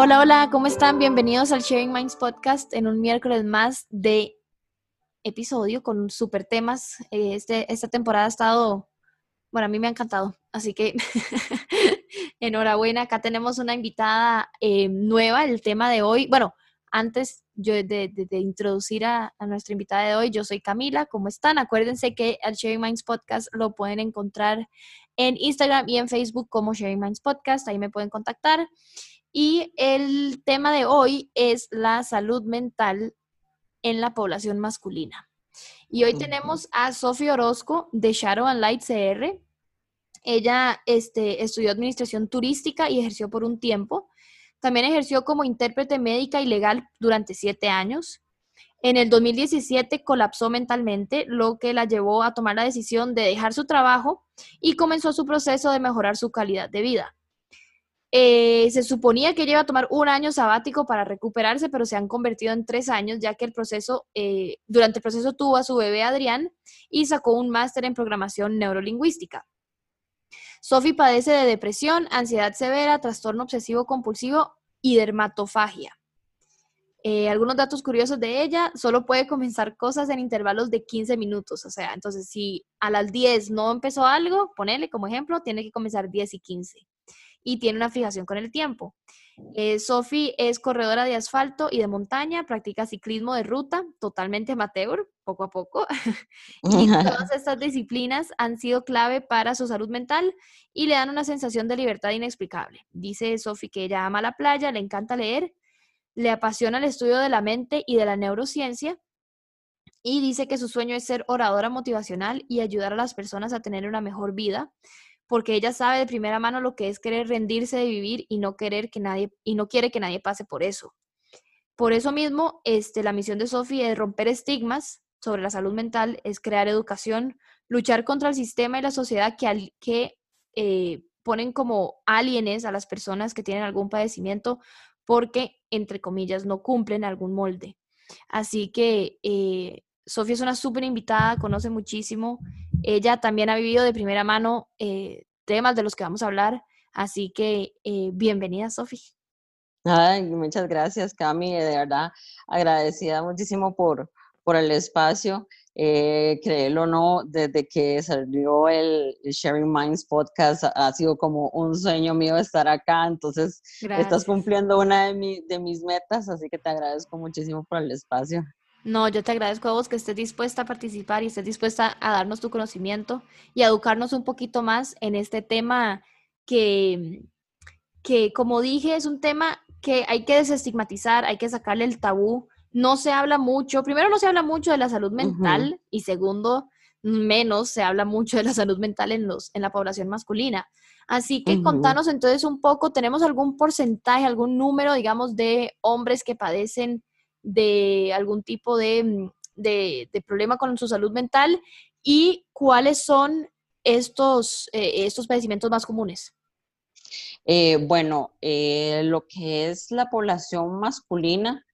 Hola, hola, ¿cómo están? Bienvenidos al Sharing Minds Podcast en un miércoles más de episodio con super temas. Eh, este, esta temporada ha estado, bueno, a mí me ha encantado, así que enhorabuena. Acá tenemos una invitada eh, nueva. El tema de hoy, bueno, antes yo de, introducir a, a, nuestra invitada de hoy, yo soy Camila. ¿Cómo están? Acuérdense que el Sharing Minds Podcast lo pueden encontrar en Instagram y en Facebook como Sharing Minds Podcast. Ahí me pueden contactar. Y el tema de hoy es la salud mental en la población masculina. Y hoy tenemos a Sofía Orozco de Shadow and Light CR. Ella este, estudió administración turística y ejerció por un tiempo. También ejerció como intérprete médica y legal durante siete años. En el 2017 colapsó mentalmente, lo que la llevó a tomar la decisión de dejar su trabajo y comenzó su proceso de mejorar su calidad de vida. Eh, se suponía que iba a tomar un año sabático para recuperarse, pero se han convertido en tres años, ya que el proceso, eh, durante el proceso tuvo a su bebé Adrián y sacó un máster en programación neurolingüística. Sophie padece de depresión, ansiedad severa, trastorno obsesivo compulsivo y dermatofagia. Eh, algunos datos curiosos de ella, solo puede comenzar cosas en intervalos de 15 minutos, o sea, entonces si a las 10 no empezó algo, ponele como ejemplo, tiene que comenzar 10 y 15 y tiene una fijación con el tiempo. Eh, Sophie es corredora de asfalto y de montaña, practica ciclismo de ruta, totalmente amateur, poco a poco. y todas estas disciplinas han sido clave para su salud mental y le dan una sensación de libertad inexplicable. Dice Sophie que ella ama la playa, le encanta leer, le apasiona el estudio de la mente y de la neurociencia. Y dice que su sueño es ser oradora motivacional y ayudar a las personas a tener una mejor vida porque ella sabe de primera mano lo que es querer rendirse de vivir y no querer que nadie y no quiere que nadie pase por eso. Por eso mismo, este, la misión de Sofía es romper estigmas sobre la salud mental, es crear educación, luchar contra el sistema y la sociedad que, que eh, ponen como alienes a las personas que tienen algún padecimiento porque, entre comillas, no cumplen algún molde. Así que eh, Sofía es una súper invitada, conoce muchísimo. Ella también ha vivido de primera mano eh, temas de los que vamos a hablar. Así que eh, bienvenida, Sofía. Ay, muchas gracias, Cami. De verdad, agradecida muchísimo por, por el espacio. Eh, créelo o no, desde que salió el Sharing Minds podcast ha sido como un sueño mío estar acá, entonces estás cumpliendo una de, de mis metas, así que te agradezco muchísimo por el espacio. No, yo te agradezco a vos que estés dispuesta a participar y estés dispuesta a darnos tu conocimiento y a educarnos un poquito más en este tema que, que, como dije, es un tema que hay que desestigmatizar, hay que sacarle el tabú. No se habla mucho, primero no se habla mucho de la salud mental y segundo, menos se habla mucho de la salud mental en, los, en la población masculina. Así que contanos entonces un poco, ¿tenemos algún porcentaje, algún número, digamos, de hombres que padecen de algún tipo mm, de, problema con su salud mental y cuáles son estos, eh, estos padecimientos más comunes. Eh, bueno, eh, lo que es la población masculina,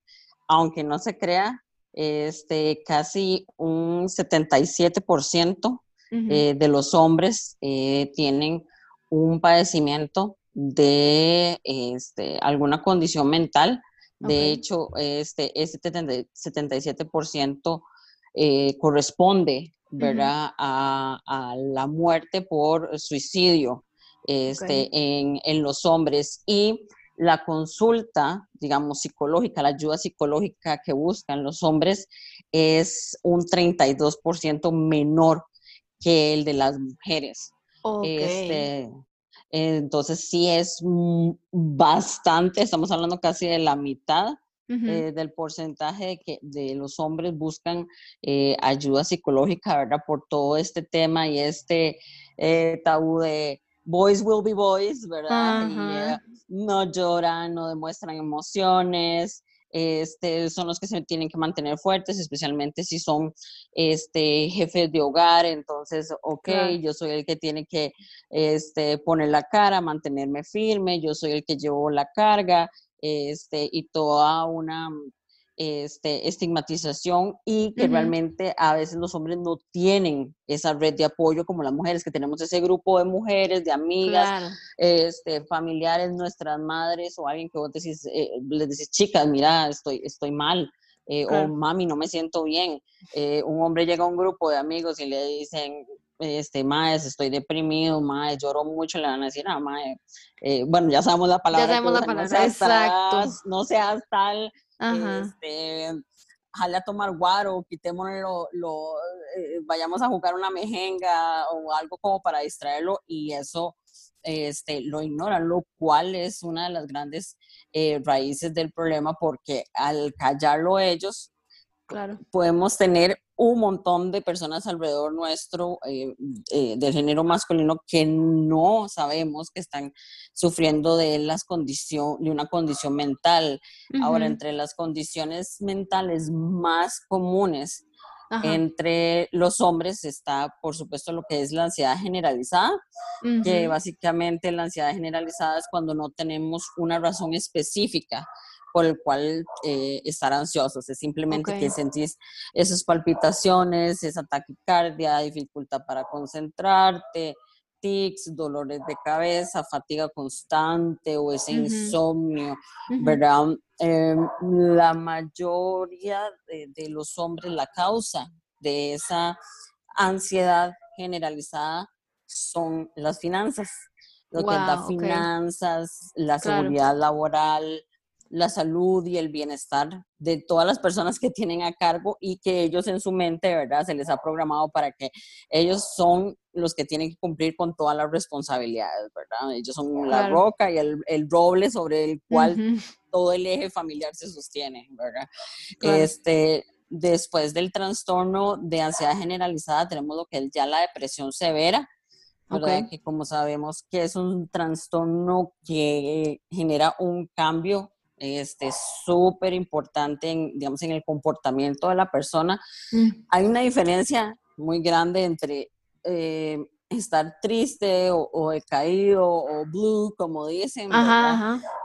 aunque no se crea, este, casi un 77% de los hombres tienen un padecimiento de este, alguna condición mental de hecho, este, ese 77% eh, corresponde, ¿verdad? a, la muerte por suicidio este, en, los hombres. Y la consulta, digamos, psicológica, la ayuda psicológica que buscan los hombres es un 32% menor que el de las mujeres. Este, entonces sí es bastante, estamos hablando casi de la mitad eh, del porcentaje de que de los hombres buscan eh, ayuda psicológica, ¿verdad? Por todo este tema y este eh, tabú de boys will be boys, ¿verdad? no lloran, no demuestran emociones, este, son los que se tienen que mantener fuertes, especialmente si son este, jefes de hogar. Entonces, ok, yo soy el que tiene que este, poner la cara, mantenerme firme, yo soy el que llevo la carga este, y toda una este, estigmatización y que realmente a veces los hombres no tienen esa red de apoyo como las mujeres, que tenemos ese grupo de mujeres, de amigas, este, familiares, nuestras madres o alguien que vos decís, eh, les decís, chicas, mira, estoy, estoy mal. Eh, o mami, no me siento bien. Eh, un hombre llega a un grupo de amigos y le dicen, este, maes, estoy deprimido, maes, lloro mucho, le van a decir, ah, mae, bueno, ya sabemos la palabra. Ya sabemos la palabra, exacto. no seas tal, este, jale a tomar guaro, quitémoslo, lo, eh, vayamos a jugar una mejenga o algo como para distraerlo y eso este, lo ignoran, lo cual es una de las grandes eh, raíces del problema porque al callarlo ellos, claro. podemos tener un montón de personas alrededor nuestro eh, eh, del género masculino que no sabemos que están sufriendo de, las condición, de una condición mental. Ahora, entre las condiciones mentales más comunes entre los hombres está, por supuesto, lo que es la ansiedad generalizada, que básicamente la ansiedad generalizada es cuando no tenemos una razón específica por el cual eh, estar ansiosos. Es simplemente que sentís esas palpitaciones, esa taquicardia, dificultad para concentrarte, tics, dolores de cabeza, fatiga constante o ese insomnio, ¿verdad? Em, la mayoría de, los hombres, la causa de esa ansiedad generalizada son las finanzas, lo que es las finanzas, la seguridad laboral, la salud y el bienestar de todas las personas que tienen a cargo y que ellos en su mente, ¿verdad? Se les ha programado para que ellos son los que tienen que cumplir con todas las responsabilidades, ¿verdad? Ellos son la roca y el, el, roble sobre el cual todo el eje familiar se sostiene, ¿verdad? Este, después del trastorno de ansiedad generalizada tenemos lo que es ya la depresión severa, ¿verdad? Que como sabemos que es un trastorno que genera un cambio este, súper importante, en, digamos, en el comportamiento de la persona. Mm. Hay una diferencia muy grande entre eh, estar triste o, o, decaído o blue, como dicen,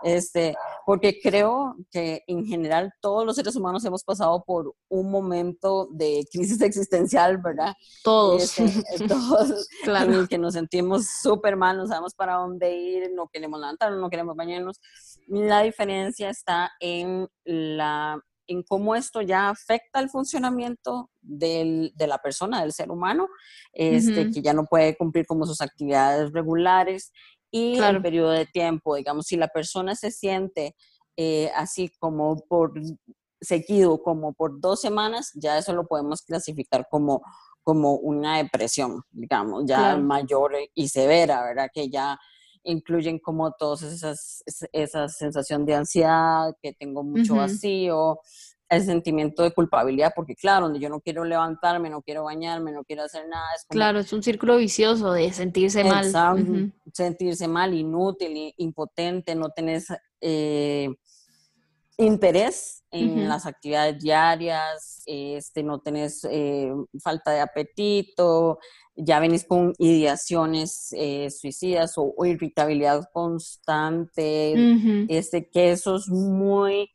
Este, porque creo que en general todos los seres humanos hemos pasado por un momento de crisis existencial, ¿verdad? Todos. Este, todos claro. en el que nos sentimos súper mal, no sabemos para dónde ir, no queremos levantarnos, no queremos bañarnos. La diferencia está en la en cómo esto ya afecta el funcionamiento del, de la persona, del ser humano, este, que ya no puede cumplir como sus actividades regulares y el periodo de tiempo, digamos, si la persona se siente eh, así como por seguido, como por dos semanas, ya eso lo podemos clasificar como, como una depresión, digamos, ya mayor y severa, ¿verdad? Que ya incluyen como todas esas, esa sensación de ansiedad, que tengo mucho vacío, el sentimiento de culpabilidad, porque claro, donde yo no quiero levantarme, no quiero bañarme, no quiero hacer nada. Es claro, es un círculo vicioso de sentirse mal. Sentirse mal, inútil, impotente, no tenés eh, interés en las actividades diarias, este, no tenés eh, falta de apetito, ya venís con ideaciones eh, suicidas o, irritabilidad constante, este, que eso es muy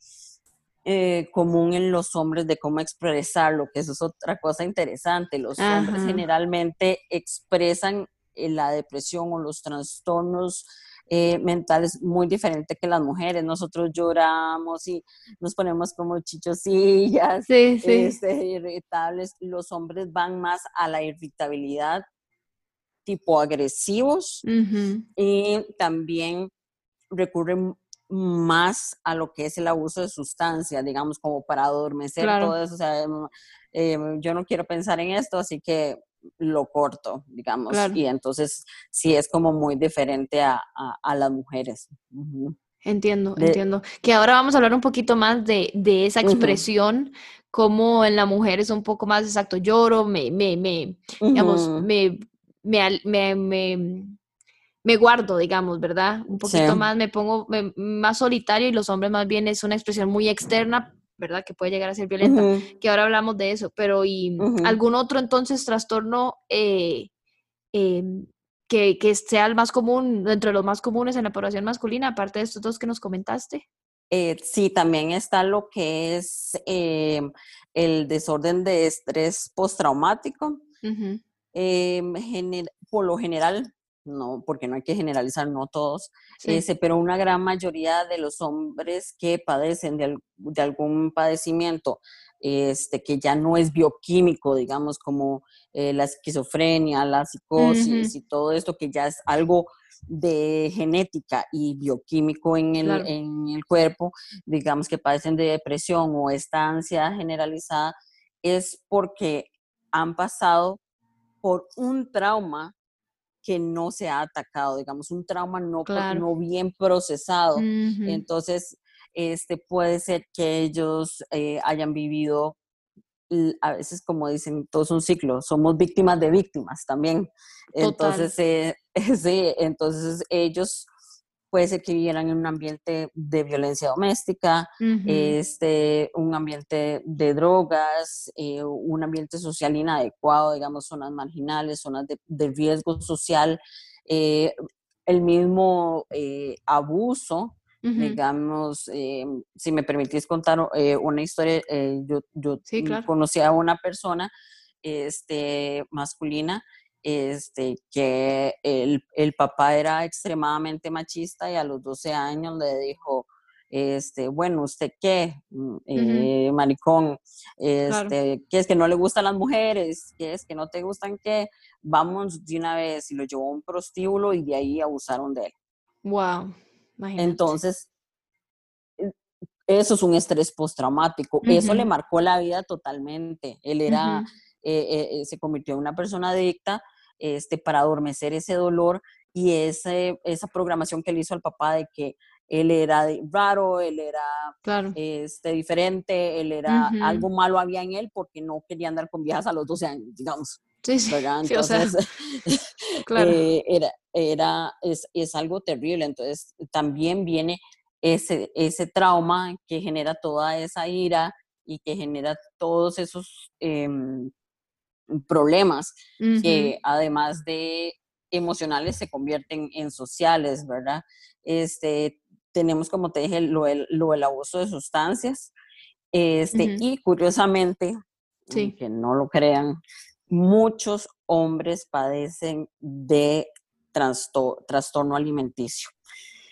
eh, común en los hombres de cómo expresarlo, que eso es otra cosa interesante. Los hombres generalmente expresan eh, la depresión o los trastornos eh, mentales muy diferente que las mujeres. Nosotros lloramos y nos ponemos como chichosillas, este, irritables. Los hombres van más a la irritabilidad, tipo agresivos, y también recurren más a lo que es el abuso de sustancia, digamos, como para adormecer todo eso. O sea, em, em, yo no quiero pensar en esto, así que lo corto, digamos. Y entonces sí es como muy diferente a, las mujeres. Entiendo, entiendo. Que ahora vamos a hablar un poquito más de, esa expresión, como en la mujer es un poco más exacto. Lloro, me, me, me, digamos, me, me me guardo, digamos, ¿verdad? Un poquito más, me pongo más solitario y los hombres más bien es una expresión muy externa, ¿verdad? Que puede llegar a ser violenta, que ahora hablamos de eso, pero ¿y algún otro entonces trastorno eh, em, que, que, sea el más común, entre los más comunes en la población masculina, aparte de estos dos que nos comentaste? Eh, sí, también está lo que es eh, el desorden de estrés postraumático. Em, por lo general, no, porque no hay que generalizar, no todos, ese, pero una gran mayoría de los hombres que padecen de, de, algún padecimiento este, que ya no es bioquímico, digamos, como eh, la esquizofrenia, la psicosis y todo esto, que ya es algo de genética y bioquímico en el, en el cuerpo, digamos que padecen de depresión o esta ansiedad generalizada, es porque han pasado por un trauma que no se ha atacado, digamos, un trauma no, no bien procesado. Entonces, este, puede ser que ellos eh, hayan vivido, a veces como dicen, todo es un ciclo, somos víctimas de víctimas también. Entonces, eh, sí, entonces ellos puede ser que vivieran en un ambiente de violencia doméstica, este, un ambiente de drogas, eh, un ambiente social inadecuado, digamos, zonas marginales, zonas de, riesgo social, el mismo abuso digamos, eh, si me permitís contar eh, una historia, eh, yo, yo conocí a una persona este, masculina este, que el, el, papá era extremadamente machista y a los 12 años le dijo, este, bueno, ¿usted qué? Mm, maricón, este, ¿qué es que no le gustan las mujeres? ¿Qué es que no te gustan qué? Vamos de una vez y lo llevó a un prostíbulo y de ahí abusaron de él. Wow. Entonces, eh, eso es un estrés postraumático. Eso le marcó la vida totalmente. Él era, eh, eh, se convirtió en una persona adicta este, para adormecer ese dolor y ese, esa programación que le hizo al papá de que él era raro, él era este, diferente, él era algo malo había en él porque no quería andar con viejas a los 12 años, digamos. Sí, sí. Entonces, claro. era, era, es, es, algo terrible. Entonces, también viene ese, ese trauma que genera toda esa ira y que genera todos esos em, problemas que además de emocionales se convierten en sociales, ¿verdad? Este, tenemos, como te dije, lo del, lo abuso de sustancias. Este, Y curiosamente, que no lo crean, muchos hombres padecen de trastorno alimenticio.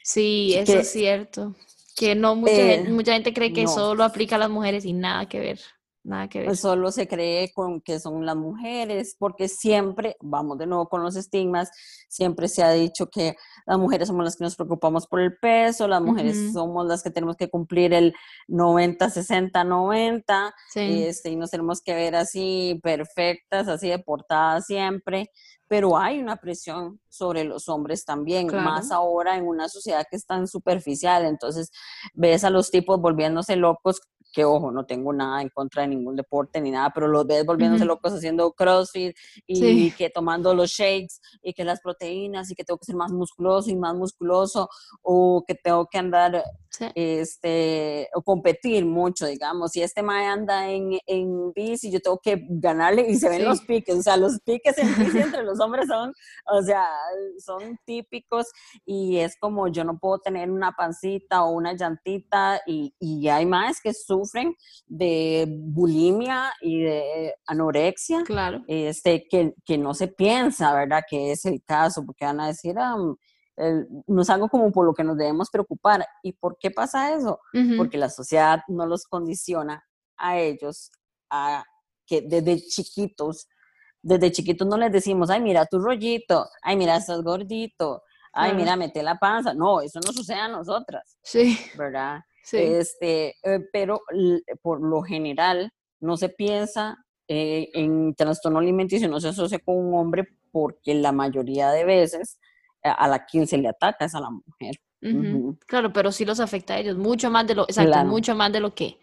Sí, eso es cierto. Que no mucha, gente, eh, mucha gente cree que solo aplica a las mujeres y nada que ver. Nada que ver. Pues solo se cree con que son las mujeres, porque siempre, vamos de nuevo con los estigmas, siempre se ha dicho que las mujeres somos las que nos preocupamos por el peso, las mujeres somos las que tenemos que cumplir el 90, 60, 90, Este, y nos tenemos que ver así perfectas, así deportadas siempre pero hay una presión sobre los hombres también, más ahora en una sociedad que es tan superficial, entonces ves a los tipos volviéndose locos que ojo, no tengo nada en contra de ningún deporte ni nada, pero los ves volviéndose locos haciendo CrossFit y que tomando los shakes y que las proteínas y que tengo que ser más musculoso y más musculoso o que tengo que andar este o competir mucho, digamos, y este mae anda en, en bici, yo tengo que ganarle y se ven los piques, o sea, los piques en bici entre los hombres son, o sea, son típicos y es como yo no puedo tener una pancita o una llantita y, y hay más que su sufren de bulimia y de anorexia, claro. este, que, que no se piensa, ¿verdad? Que es el caso, porque van a decir, ah, no es algo como por lo que nos debemos preocupar. ¿Y por qué pasa eso? Porque la sociedad no los condiciona a ellos a que desde chiquitos, desde chiquitos no les decimos, ay, mira tu rollito, ay, mira, estás gordito, ay, mira, mete la panza. No, eso no sucede a nosotras. Sí. ¿Verdad? Este, eh, pero por lo general no se piensa eh, en trastorno alimenticio, no se asocia con un hombre porque la mayoría de veces eh, a la quien se le ataca es a la mujer. Claro, pero sí los afecta a ellos, mucho más de lo, exacto, mucho más de lo que,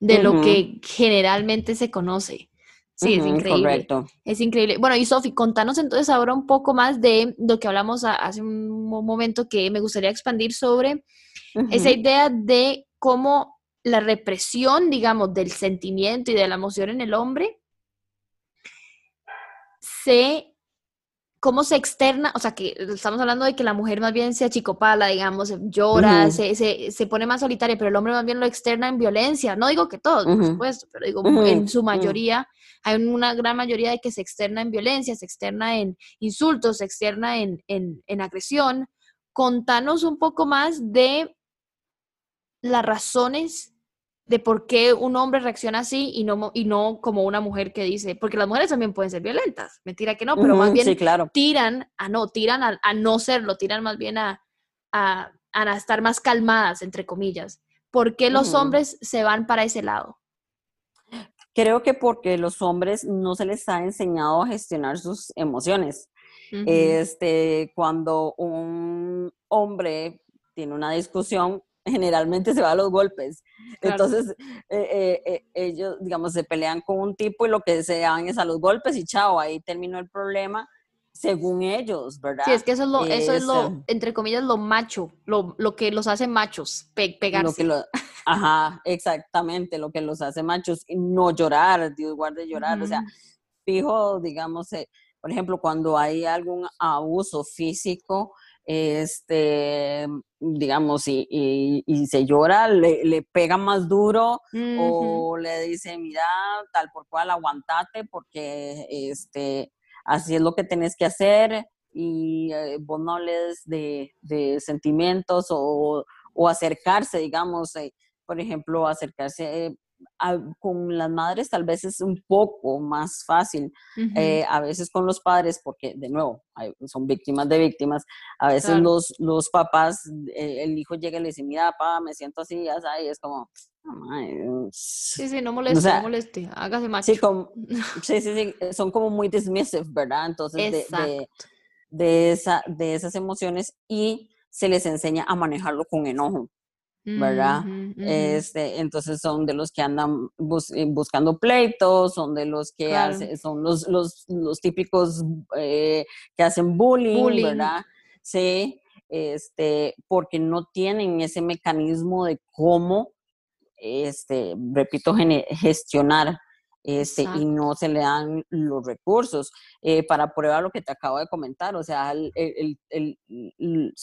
de lo que generalmente se conoce. Sí, es increíble. Correcto. Es increíble. Bueno, y Sofi, contanos entonces ahora un poco más de lo que hablamos hace un momento que me gustaría expandir sobre esa idea de cómo la represión, digamos, del sentimiento y de la emoción en el hombre se cómo se externa, o sea, que estamos hablando de que la mujer más bien se achicopala, digamos, llora, se, se, se, pone más solitaria, pero el hombre más bien lo externa en violencia. No digo que todos, por supuesto, pero digo, en su mayoría, hay una gran mayoría de que se externa en violencia, se externa en insultos, se externa en, en, en agresión. Contanos un poco más de las razones de por qué un hombre reacciona así y no, y no como una mujer que dice, porque las mujeres también pueden ser violentas, mentira que no, pero más bien tiran a no, tiran a, no serlo, tiran más bien a, a, a, estar más calmadas, entre comillas. ¿Por qué los hombres se van para ese lado? Creo que porque los hombres no se les ha enseñado a gestionar sus emociones. Este, cuando un hombre tiene una discusión, generalmente se va a los golpes. Entonces, eh, eh, eh, ellos, digamos, se pelean con un tipo y lo que se dan es a los golpes y chao, ahí terminó el problema, según ellos, ¿verdad? Sí, es que eso es lo, eso es lo entre comillas, lo macho, lo, lo que los hace machos, pegarse. Lo que ajá, exactamente, lo que los hace machos, y no llorar, Dios guarde llorar, o sea, fijo, digamos, por ejemplo, cuando hay algún abuso físico, este, digamos, y, se llora, le, le, pega más duro o le dice, mira, tal por cual, aguantate porque este, así es lo que tenés que hacer y eh, vos no les de, de sentimientos o, o, acercarse, digamos, eh, por ejemplo, acercarse eh, con las madres tal vez es un poco más fácil, eh, a veces con los padres, porque de nuevo, son víctimas de víctimas, a veces los, los papás, eh, el hijo llega y le dice, mira, papá, me siento así, ya sabes, es como, sí, sí, no moleste, no moleste, hágase macho. Sí, sí, sí, son como muy dismissive, ¿verdad? Entonces, de, de, esa, de esas emociones y se les enseña a manejarlo con enojo. ¿Verdad? este, entonces son de los que andan eh, buscando pleitos, son de los que son los, los, los típicos eh, que hacen bullying, ¿verdad? Sí, este, porque no tienen ese mecanismo de cómo, este, repito, gestionar este, y no se le dan los recursos. Eh, para prueba lo que te acabo de comentar, o sea, el, el, el,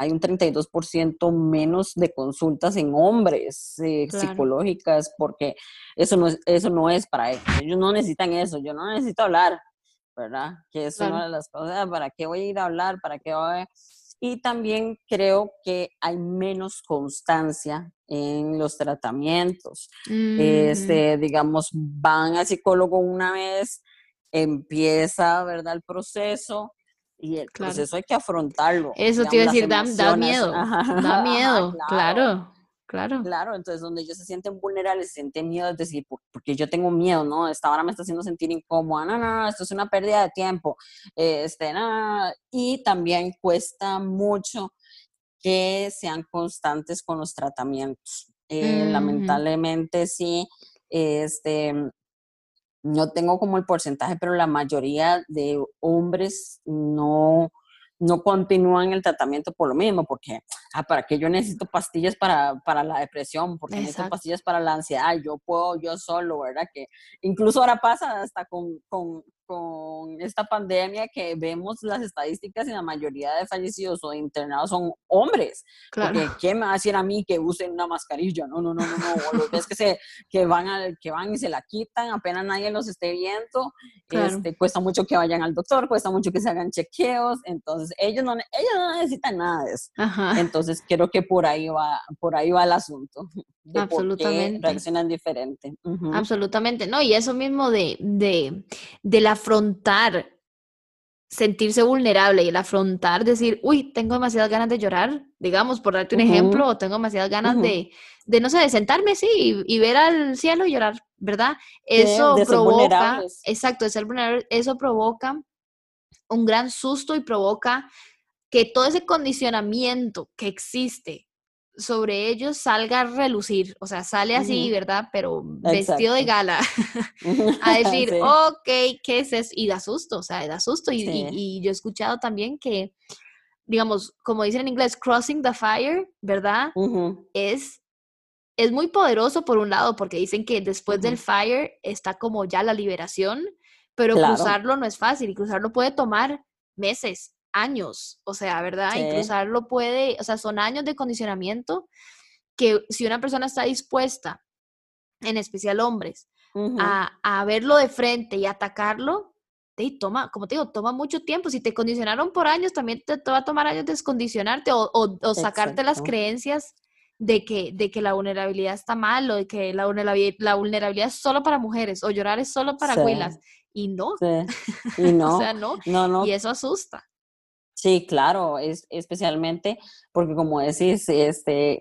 hay un 32% menos de consultas en hombres eh, psicológicas porque eso no, es, eso no es para ellos. Ellos no necesitan eso. Yo no necesito hablar, ¿verdad? Que es una de las cosas, ¿para qué voy a ir a hablar? ¿Para qué voy a... Y también creo que hay menos constancia en los tratamientos. Este, digamos, van al psicólogo una vez, empieza, ¿verdad? El proceso, y el proceso hay que afrontarlo. Eso te iba a decir, da, miedo, da miedo, claro. claro. Claro. entonces donde ellos se sienten vulnerables, se sienten miedo, es decir, porque yo tengo miedo, ¿no? Esta hora me está haciendo sentir incómoda, no, no, no, esto es una pérdida de tiempo, este, no, y también cuesta mucho que sean constantes con los tratamientos. Eh, lamentablemente sí, este, no tengo como el porcentaje, pero la mayoría de hombres no, no continúan el tratamiento por lo mismo, porque, ah, ¿para qué yo necesito pastillas para, para la depresión? Porque necesito pastillas para la ansiedad? Yo puedo yo solo, ¿verdad? Que incluso ahora pasa hasta con, con, con esta pandemia que vemos las estadísticas y la mayoría de fallecidos o internados son hombres. Claro. Porque ¿quién me va a decir a mí que usen una mascarilla? No, no, no, no, no. O los ves que, se, que, van a, que van y se la quitan, apenas nadie los esté viendo. Este, cuesta mucho que vayan al doctor, cuesta mucho que se hagan chequeos. Entonces, ellos no, ellos no necesitan nada de eso. Entonces, creo que por ahí va, por ahí va el asunto. Absolutamente. reaccionan diferente. Absolutamente, ¿no? Y eso mismo de, de, del afrontar, sentirse vulnerable y el afrontar, decir, uy, tengo demasiadas ganas de llorar, digamos, por darte un ejemplo, o tengo demasiadas ganas de, de, no sé, de sentarme, sí, y, ver al cielo y llorar, ¿verdad? Eso provoca, exacto, de ser vulnerable, eso provoca un gran susto y provoca que todo ese condicionamiento que existe sobre ellos salga a relucir, o sea, sale así, ¿verdad? Pero vestido de gala, a decir, ok, ¿qué es eso? Y da susto, o sea, da susto. Y, yo he escuchado también que, digamos, como dicen en inglés, crossing the fire, ¿verdad? Es es muy poderoso por un lado, porque dicen que después del fire está como ya la liberación, pero cruzarlo no es fácil y cruzarlo puede tomar meses, años, o sea, ¿verdad? Y cruzarlo puede, o sea, son años de condicionamiento que si una persona está dispuesta, en especial hombres, a, a, verlo de frente y atacarlo, te toma, como te digo, toma mucho tiempo. Si te condicionaron por años, también te, va a tomar años descondicionarte o, o, sacarte las creencias de que, de que la vulnerabilidad está mal o de que la vulnerabilidad, la vulnerabilidad es solo para mujeres o llorar es solo para sí. Y no. Y no. o sea, no. no, no. Y eso asusta. Sí, claro, es, especialmente porque como decís, este,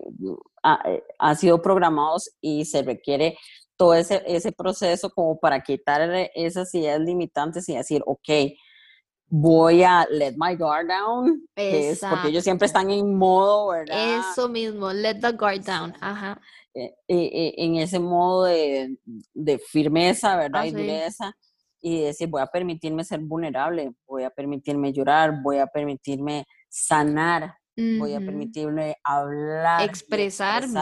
ha, eh, han sido programados y se requiere todo ese, ese proceso como para quitar esas ideas limitantes y decir, ok, voy a let my guard down, es porque ellos siempre están en modo, ¿verdad? Eso mismo, let the guard down, ajá. Eh, eh, en ese modo de, de firmeza, ¿verdad? Ah, y dureza, y decir, voy a permitirme ser vulnerable, voy a permitirme llorar, voy a permitirme sanar, voy a permitirme hablar. Expresarme.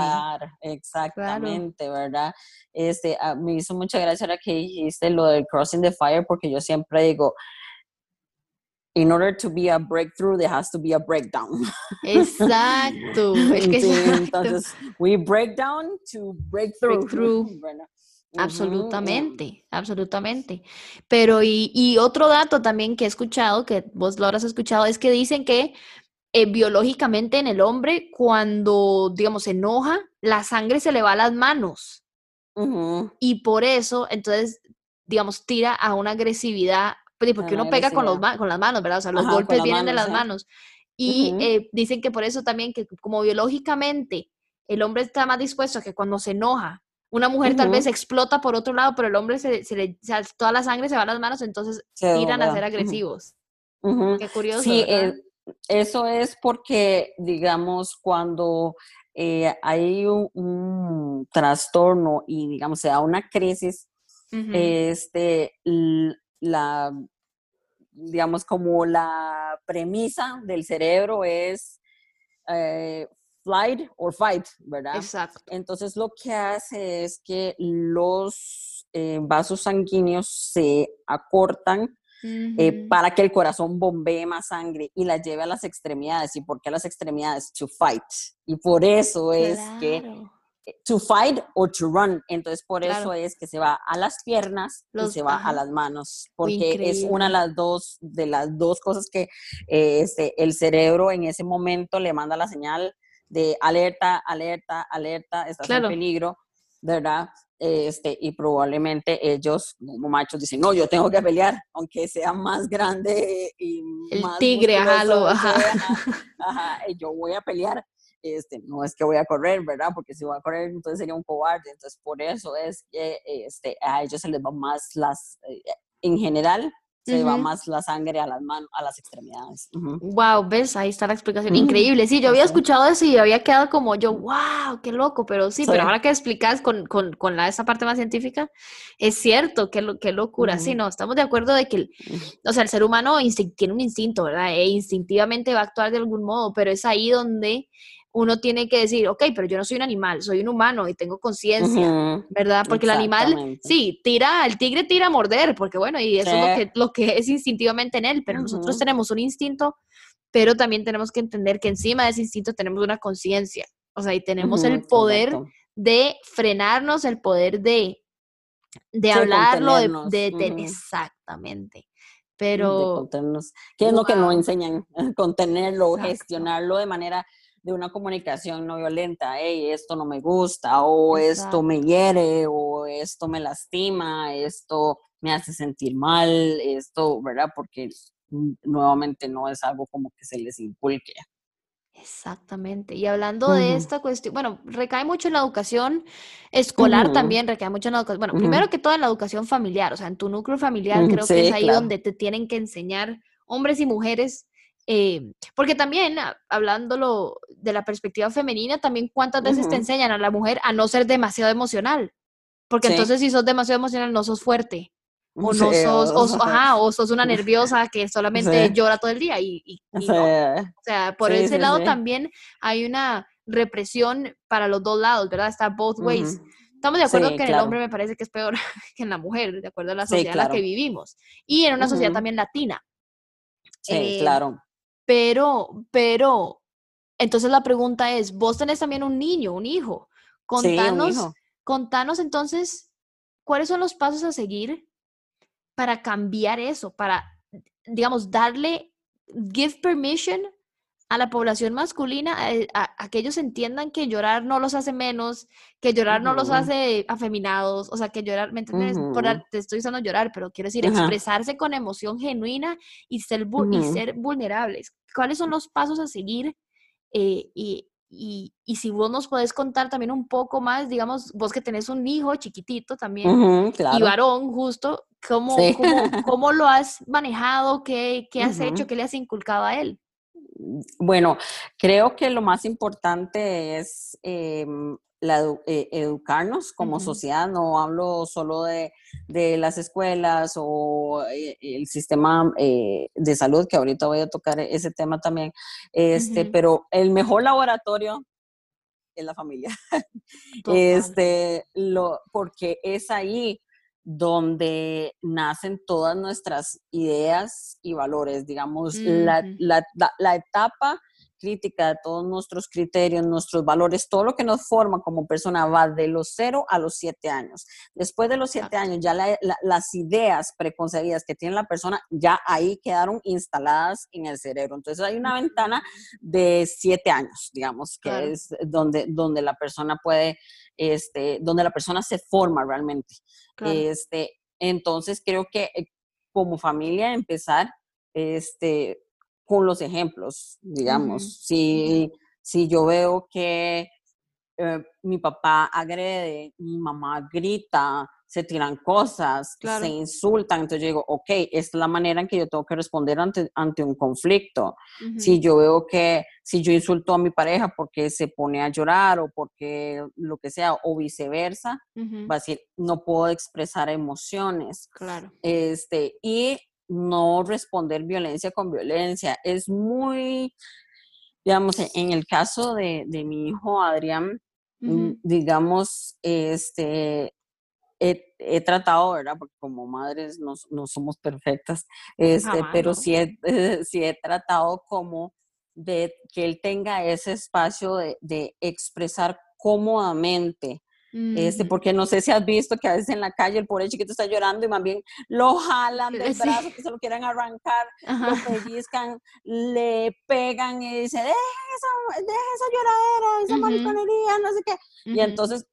exactamente, ¿verdad? Este, ah, me hizo mucha gracia ahora que dijiste lo del crossing the fire, porque yo siempre digo, in order to be a breakthrough, there has to be a breakdown. Exacto. Entonces, we break down to break Absolutamente, absolutamente. Pero y, y, otro dato también que he escuchado, que vos lo habrás escuchado, es que dicen que eh, biológicamente en el hombre, cuando, digamos, se enoja, la sangre se le va a las manos. Y por eso, entonces, digamos, tira a una agresividad, pues, porque uno pega con, los, con las manos, ¿verdad? O sea, los golpes vienen de las manos. Y eh, dicen que por eso también, que como biológicamente el hombre está más dispuesto a que cuando se enoja, una mujer tal vez explota por otro lado, pero el hombre se, le, toda la sangre se va a las manos, entonces tiran a ser agresivos. Qué curioso. Sí, eh, eso es porque, digamos, cuando eh, hay un, trastorno y, digamos, se da una crisis, este, la, digamos, como la premisa del cerebro es eh, flight or fight, ¿verdad? Exacto. Entonces lo que hace es que los eh, vasos sanguíneos se acortan eh, para que el corazón bombee más sangre y la lleve a las extremidades. ¿Y por qué a las extremidades? To fight. Y por eso es que eh, to fight or to run. Entonces, por eso es que se va a las piernas y se va a las manos, porque es una de las dos, de las dos cosas que este, el cerebro en ese momento le manda la señal de alerta, alerta, alerta, estás en peligro, ¿verdad? Este, y probablemente ellos como machos dicen, no, yo tengo que pelear, aunque sea más grande y el más tigre, ajá, ajá. yo voy a pelear. Este, no es que voy a correr, ¿verdad? Porque si voy a correr, entonces sería un cobarde. Entonces, por eso es que este, a ellos se les va más las, eh, en general, se va más la sangre a las manos, a las extremidades. Wow, ves, ahí está la explicación. Increíble. Sí, yo había escuchado eso y había quedado como yo, wow, qué loco, pero sí, pero ahora que explicas con, con, con la, esa parte más científica, es cierto, qué, qué locura. Sí, no, estamos de acuerdo de que, o sea, el ser humano tiene un instinto, ¿verdad? E instintivamente va a actuar de algún modo, pero es ahí donde uno tiene que decir, ok, pero yo no soy un animal, soy un humano y tengo conciencia, ¿verdad? Porque el animal, sí, tira, el tigre tira a morder, porque bueno, y eso es lo que, lo que es instintivamente en él, pero nosotros tenemos un instinto, pero también tenemos que entender que encima de ese instinto tenemos una conciencia, o sea, y tenemos el poder de frenarnos, el poder de, de hablarlo, de, de, exactamente. Pero... ¿Qué es lo que no enseñan? Contenerlo, gestionarlo de manera de una comunicación no violenta, hey, esto no me gusta, o esto me hiere, o esto me lastima, esto me hace sentir mal, esto, ¿verdad? Porque nuevamente no es algo como que se les inculque. Exactamente. Y hablando de esta cuestión, bueno, recae mucho en la educación escolar también, recae mucho en la educación, bueno, primero que todo en la educación familiar, o sea, en tu núcleo familiar creo que es ahí donde te tienen que enseñar hombres y mujeres eh, porque también, ah, hablándolo de la perspectiva femenina, también cuántas veces te enseñan a la mujer a no ser demasiado emocional. Porque entonces si sos demasiado emocional no sos fuerte. O no sos, o, ajá, o sos una nerviosa que solamente llora todo el día. Y, no. O sea, por ese lado también hay una represión para los dos lados, ¿verdad? Está both ways. Estamos de acuerdo que en el hombre me parece que es peor que en la mujer, de acuerdo a la sociedad en la que vivimos. Y en una sociedad también latina Sí, Eh, claro. Pero, pero, entonces la pregunta es, vos tenés también un niño, un hijo. Sí, un Contanos, hijo. contanos entonces, ¿cuáles son los pasos a seguir para cambiar eso? Para, digamos, darle, give permission a la población masculina a, a- a que ellos entiendan que llorar no los hace menos, que llorar no los hace afeminados, o sea, que llorar, ¿me entiendes? Por, ujú, a- te estoy usando llorar, pero quiero decir, expresarse con emoción genuina y ser, y ser vulnerables. ¿Cuáles son los pasos a seguir? Eh, y, y, y si vos nos podés contar también un poco más, digamos, vos que tenés un hijo chiquitito también Ujú, y claro. varón justo, ¿cómo, Sí. cómo, cómo lo has manejado? ¿Qué, qué has hecho? ¿Qué le has inculcado a él? Bueno, creo que lo más importante es em, la edu- eh, educarnos como sociedad. No hablo solo de, de las escuelas o eh, el sistema eh, de salud, que ahorita voy a tocar ese tema también. Este, pero el mejor laboratorio es la familia. Total. Este, lo, porque es ahí donde nacen todas nuestras ideas y valores, digamos, la, la, la- la etapa crítica de todos nuestros criterios, nuestros valores, todo lo que nos forma como persona va de los cero a los siete años. Después de los siete Exacto. años, ya la- la- las ideas preconcebidas que tiene la persona, ya ahí quedaron instaladas en el cerebro. Entonces hay una ventana de siete años, digamos, que Claro. es donde, donde la persona puede, este, donde la persona se forma realmente. Claro. Este, entonces creo que eh, como familia empezar este, con los ejemplos, digamos, si, si yo veo que eh, mi papá agrede, mi mamá grita, se tiran cosas, se insultan, entonces yo digo, ok, esta es la manera en que yo tengo que responder ante, ante un conflicto. Si yo veo que si yo insulto a mi pareja porque se pone a llorar o porque lo que sea, o viceversa, va a decir, no puedo expresar emociones. Claro. Este, y no responder violencia con violencia. Es muy, digamos, en el caso de, de mi hijo Adrián, mm, digamos, este, he, he tratado, ¿verdad? Porque como madres no, no somos perfectas, este, Jamás, pero ¿no? sí he, sí he tratado como de que él tenga ese espacio de, de expresar cómodamente este, ujú, porque no sé si has visto que a veces en la calle el pobre chiquito está llorando y más bien lo jalan del Sí. brazo, que se lo quieren arrancar, lo Ajá. pellizcan, le pegan y dice, deja esa, deja esa lloradera, esa Ujú, mariconería, no sé qué. Y ujú, entonces,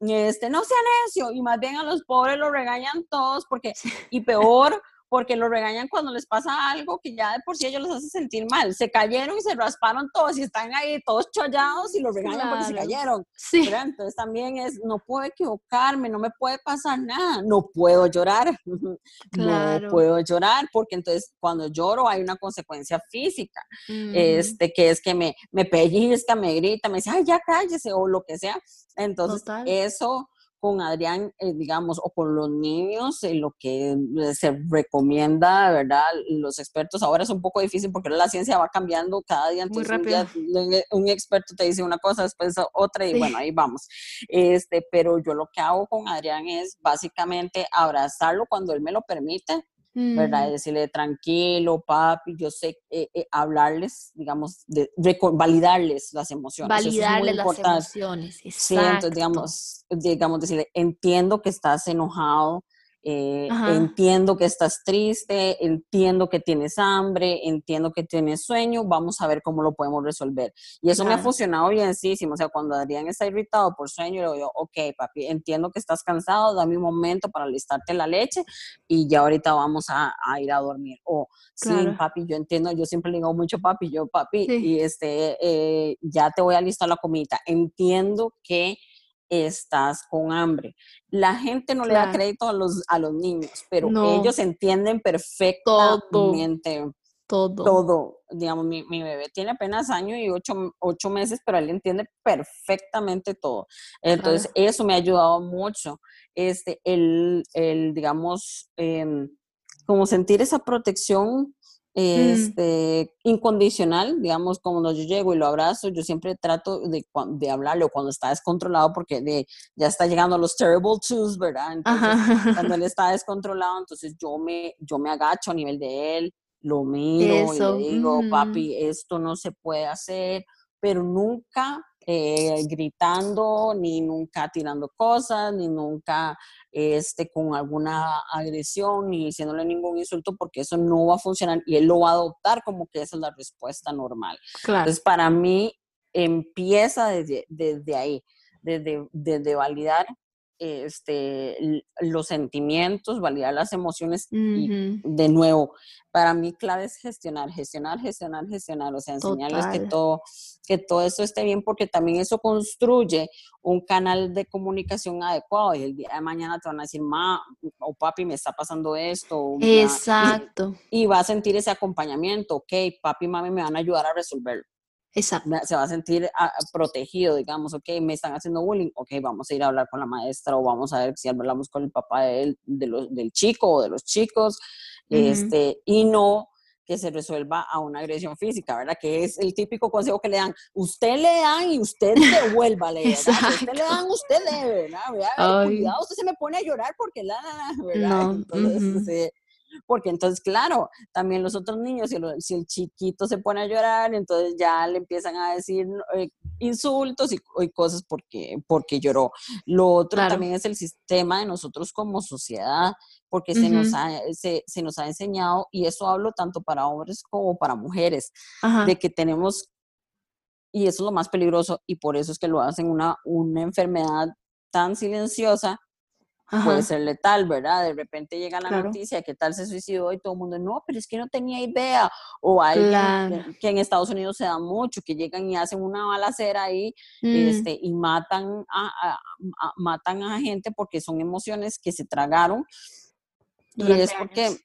este, no sea necio, y más bien a los pobres los regañan todos, porque, y peor, porque los regañan cuando les pasa algo que ya de por sí ellos los hace sentir mal. Se cayeron y se rasparon todos y están ahí todos chollados y los regañan porque se cayeron. Sí. Entonces también es, no puedo equivocarme, no me puede pasar nada, no puedo llorar, no Claro. puedo llorar, porque entonces cuando lloro hay una consecuencia física, Ujú, este, que es que me, me pellizca, me grita, me dice, ay, ya cállese, o lo que sea. Entonces, Total. eso con Adrián, eh, digamos, o con los niños, eh, lo que eh, se recomienda, ¿verdad? Los expertos, ahora es un poco difícil porque la ciencia va cambiando cada día, Muy entonces un, día rápido. un experto te dice una cosa, después otra, y Sí. bueno, ahí vamos. Este, pero yo lo que hago con Adrián es básicamente abrazarlo cuando él me lo permite, ¿verdad? Ujú, Decirle tranquilo, papi, yo sé, eh, eh, hablarles, digamos, de, validarles las emociones. Eso es las importante. emociones. Sí, entonces digamos, digamos, decirle, entiendo que estás enojado, eh, Ajá. entiendo que estás triste, entiendo que tienes hambre, entiendo que tienes sueño, vamos a ver cómo lo podemos resolver. Y eso me ha funcionado bienísimo, o sea, cuando Adrián está irritado por sueño, le digo, ok, papi, entiendo que estás cansado, dame un momento para listarte la leche y ya ahorita vamos a, a ir a dormir. O, sí, Claro. papi, yo entiendo, yo siempre le digo mucho papi, yo papi, Sí. y este, eh, ya te voy a listar la comida. Entiendo que estás con hambre. La gente no le da crédito a los, a los niños, pero No. ellos entienden Todo. perfectamente Todo. todo. Digamos, mi, mi bebé tiene apenas año y ocho, ocho meses, pero él entiende perfectamente todo. Entonces, Claro. eso me ha ayudado mucho. Este, el, el digamos, em, como sentir esa protección Mm, este, incondicional, digamos, cuando yo llego y lo abrazo, yo siempre trato de, de hablarle o cuando está descontrolado, porque de, ya está llegando a los terrible twos, ¿verdad? Entonces, cuando él está descontrolado, entonces yo me, yo me agacho a nivel de él, lo miro y le digo, papi, esto no se puede hacer, pero nunca eh, gritando, ni nunca tirando cosas, ni nunca este, con alguna agresión, ni diciéndole ningún insulto, porque eso no va a funcionar y él lo va a adoptar como que esa es la respuesta normal. Entonces, para mí empieza desde, desde ahí, desde, desde validar este, los sentimientos, validar las emociones y de nuevo, para mí clave es gestionar, gestionar, gestionar, gestionar, o sea, enseñarles que todo, que todo eso esté bien porque también eso construye un canal de comunicación adecuado y el día de mañana te van a decir, ma o papi, me está pasando esto. Exacto. Y, y, va a sentir ese acompañamiento, ok, papi y mami me van a ayudar a resolverlo. Exacto. Se va a sentir ah, protegido, digamos, ok, me están haciendo bullying, ok, vamos a ir a hablar con la maestra o vamos a ver si hablamos con el papá de del chico o de los chicos, este, y no que se resuelva a una agresión física, ¿verdad? Que es el típico consejo que le dan, usted le dan y usted devuélvale, ¿verdad? usted le dan, usted debe, ¿verdad? cuidado, usted se me pone a llorar porque la, ¿verdad? No. Entonces, porque entonces, claro, también los otros niños, si, el chiquito se pone a llorar, entonces ya le empiezan a decir eh, insultos y, cosas porque, porque lloró. Lo otro también es el sistema de nosotros como sociedad, porque se, nos ha, se, nos ha enseñado, y eso hablo tanto para hombres como para mujeres, de que tenemos y eso es lo más peligroso y por eso es que lo hacen una, una enfermedad tan silenciosa puede ser letal, ¿verdad? De repente llega la noticia que tal se suicidó y todo el mundo, no, pero es que no tenía idea. O alguien que, en Estados Unidos se da mucho, que llegan y hacen una balacera ahí mm. este, y matan a, matan a gente porque son emociones que se tragaron. y es porque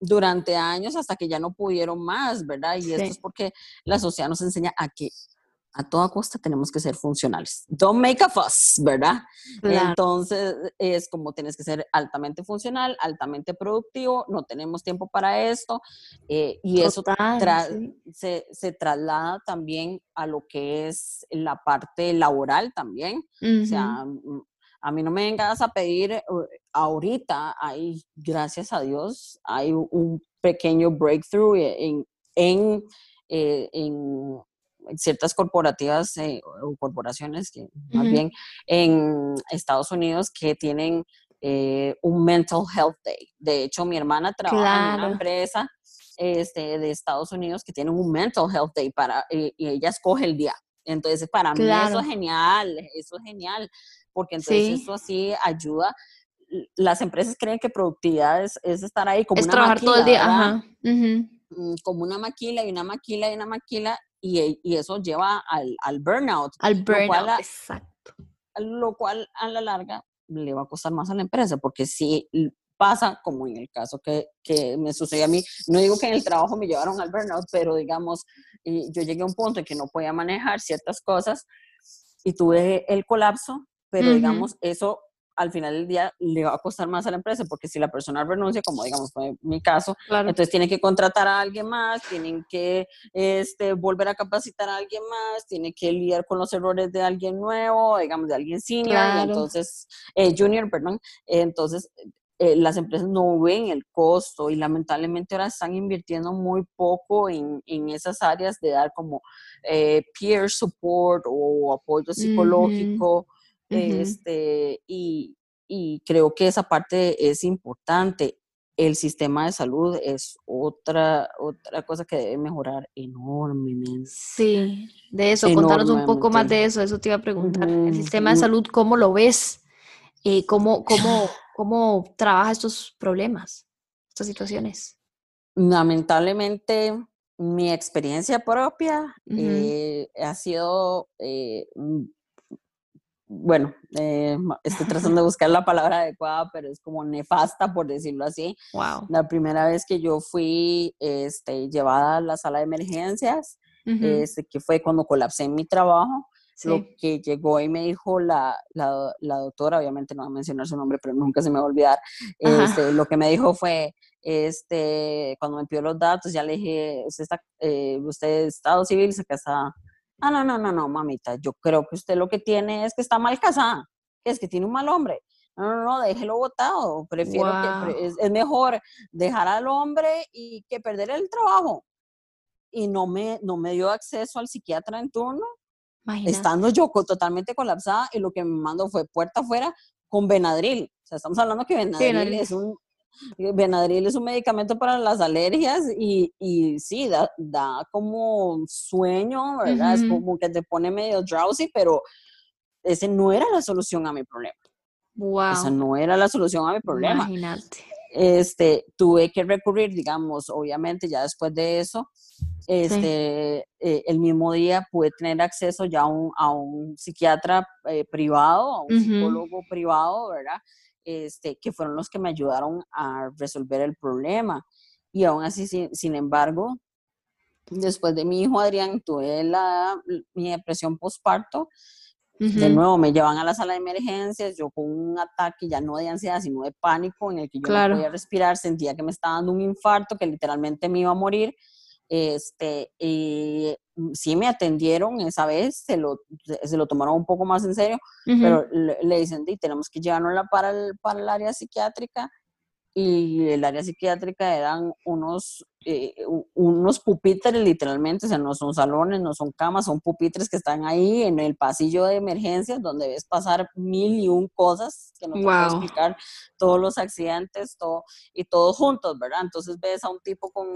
durante años hasta que ya no pudieron más, ¿verdad? Y esto es porque la sociedad nos enseña a que a toda costa tenemos que ser funcionales. Don't make a fuss, ¿verdad? Entonces es como tienes que ser altamente funcional, altamente productivo, no tenemos tiempo para esto eh, y eso se, se, traslada también a lo que es la parte laboral también. O sea, a mí no me vengas a pedir eh, ahorita, hay, gracias a Dios, hay un pequeño breakthrough en, en, eh, en ciertas corporativas eh, o corporaciones que más bien en Estados Unidos que tienen eh, un mental health day. De hecho, mi hermana trabaja en una empresa este, de Estados Unidos que tiene un mental health day para y ella escoge el día. Entonces, para mí eso es genial, eso es genial, porque entonces eso así ayuda. Las empresas creen que productividad es, estar ahí como es trabajar todo el día, mm, como una maquila y una maquila y una maquila y, eso lleva al, al, burnout. Al burnout, exacto. Lo cual a la larga le va a costar más a la empresa, porque si pasa, como en el caso que, que me sucedió a mí, no digo que en el trabajo me llevaron al burnout, pero digamos, yo llegué a un punto en que no podía manejar ciertas cosas y tuve el colapso, pero digamos, eso al final del día le va a costar más a la empresa, porque si la persona renuncia, como digamos fue mi caso, entonces tiene que contratar a alguien más, tienen que este, volver a capacitar a alguien más, tiene que lidiar con los errores de alguien nuevo, digamos de alguien senior, entonces, eh, junior, perdón, entonces eh, las empresas no ven el costo y lamentablemente ahora están invirtiendo muy poco en, en esas áreas de dar como eh, peer support o apoyo psicológico este, y, y creo que esa parte es importante. El sistema de salud es otra, otra cosa que debe mejorar enormemente. Sí, de eso, contanos un poco más de eso, eso te iba a preguntar. El sistema de salud, ¿cómo lo ves? Eh, ¿cómo, cómo, ¿Cómo trabaja estos problemas, estas situaciones? Lamentablemente, mi experiencia propia eh, ha sido eh, bueno, eh, estoy tratando de buscar la palabra adecuada, pero es como nefasta, por decirlo así. Wow. La primera vez que yo fui este, llevada a la sala de emergencias, este, que fue cuando colapsé en mi trabajo, lo que llegó y me dijo la, la, la, doctora, obviamente no voy a mencionar su nombre, pero nunca se me va a olvidar, este, lo que me dijo fue, este, cuando me pidió los datos, ya le dije, usted, está, eh, usted es Estado Civil, se casa Ah, no, no, no, no, mamita, yo creo que usted lo que tiene es que está mal casada, que es que tiene un mal hombre. no, no, no, déjelo botado. Prefiero que es, mejor dejar al hombre y que perder el trabajo. Y no me, no me dio acceso al psiquiatra en turno, estando yo totalmente colapsada y lo que me mandó fue puerta afuera con Benadryl. O sea, estamos hablando que Benadryl es un Benadryl es un medicamento para las alergias y, y sí, da, da como sueño, ¿verdad? Es como que te pone medio drowsy, pero ese no era la solución a mi problema. Wow. Esa no era la solución a mi problema. Imagínate. Este, tuve que recurrir, digamos, obviamente ya después de eso, este, eh, el mismo día pude tener acceso ya a un, a un psiquiatra eh, privado, a un psicólogo privado, ¿verdad? Este, que fueron los que me ayudaron a resolver el problema. Y aún así, sin, sin embargo, después de mi hijo Adrián, tuve la, mi depresión postparto de nuevo, me llevan a la sala de emergencias, yo con un ataque ya no de ansiedad, sino de pánico, en el que yo no podía respirar, sentía que me estaba dando un infarto, que literalmente me iba a morir. Este, y sí me atendieron esa vez, se lo, se lo tomaron un poco más en serio, pero le, dicen, tenemos que llevarnos para el, para el área psiquiátrica y el área psiquiátrica eran unos, eh, unos pupitres literalmente, o sea, no son salones, no son camas, son pupitres que están ahí en el pasillo de emergencias donde ves pasar mil y un cosas que no te puedo explicar, todos los accidentes, todo, y todos juntos, ¿verdad? Entonces ves a un tipo con,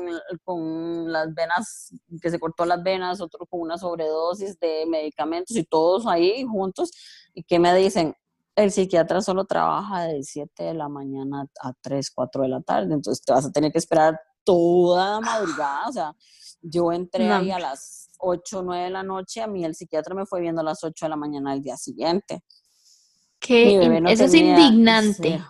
con las venas, que se cortó las venas, otro con una sobredosis de medicamentos y todos ahí juntos, y que me dicen, el psiquiatra solo trabaja de 7 de la mañana a 3, 4 de la tarde, entonces te vas a tener que esperar toda la madrugada, o sea, yo entré ahí a las 8, 9 de la noche, a mí el psiquiatra me fue viendo a las 8 de la mañana del día siguiente. ¿Qué? Eso es indignante. Sí,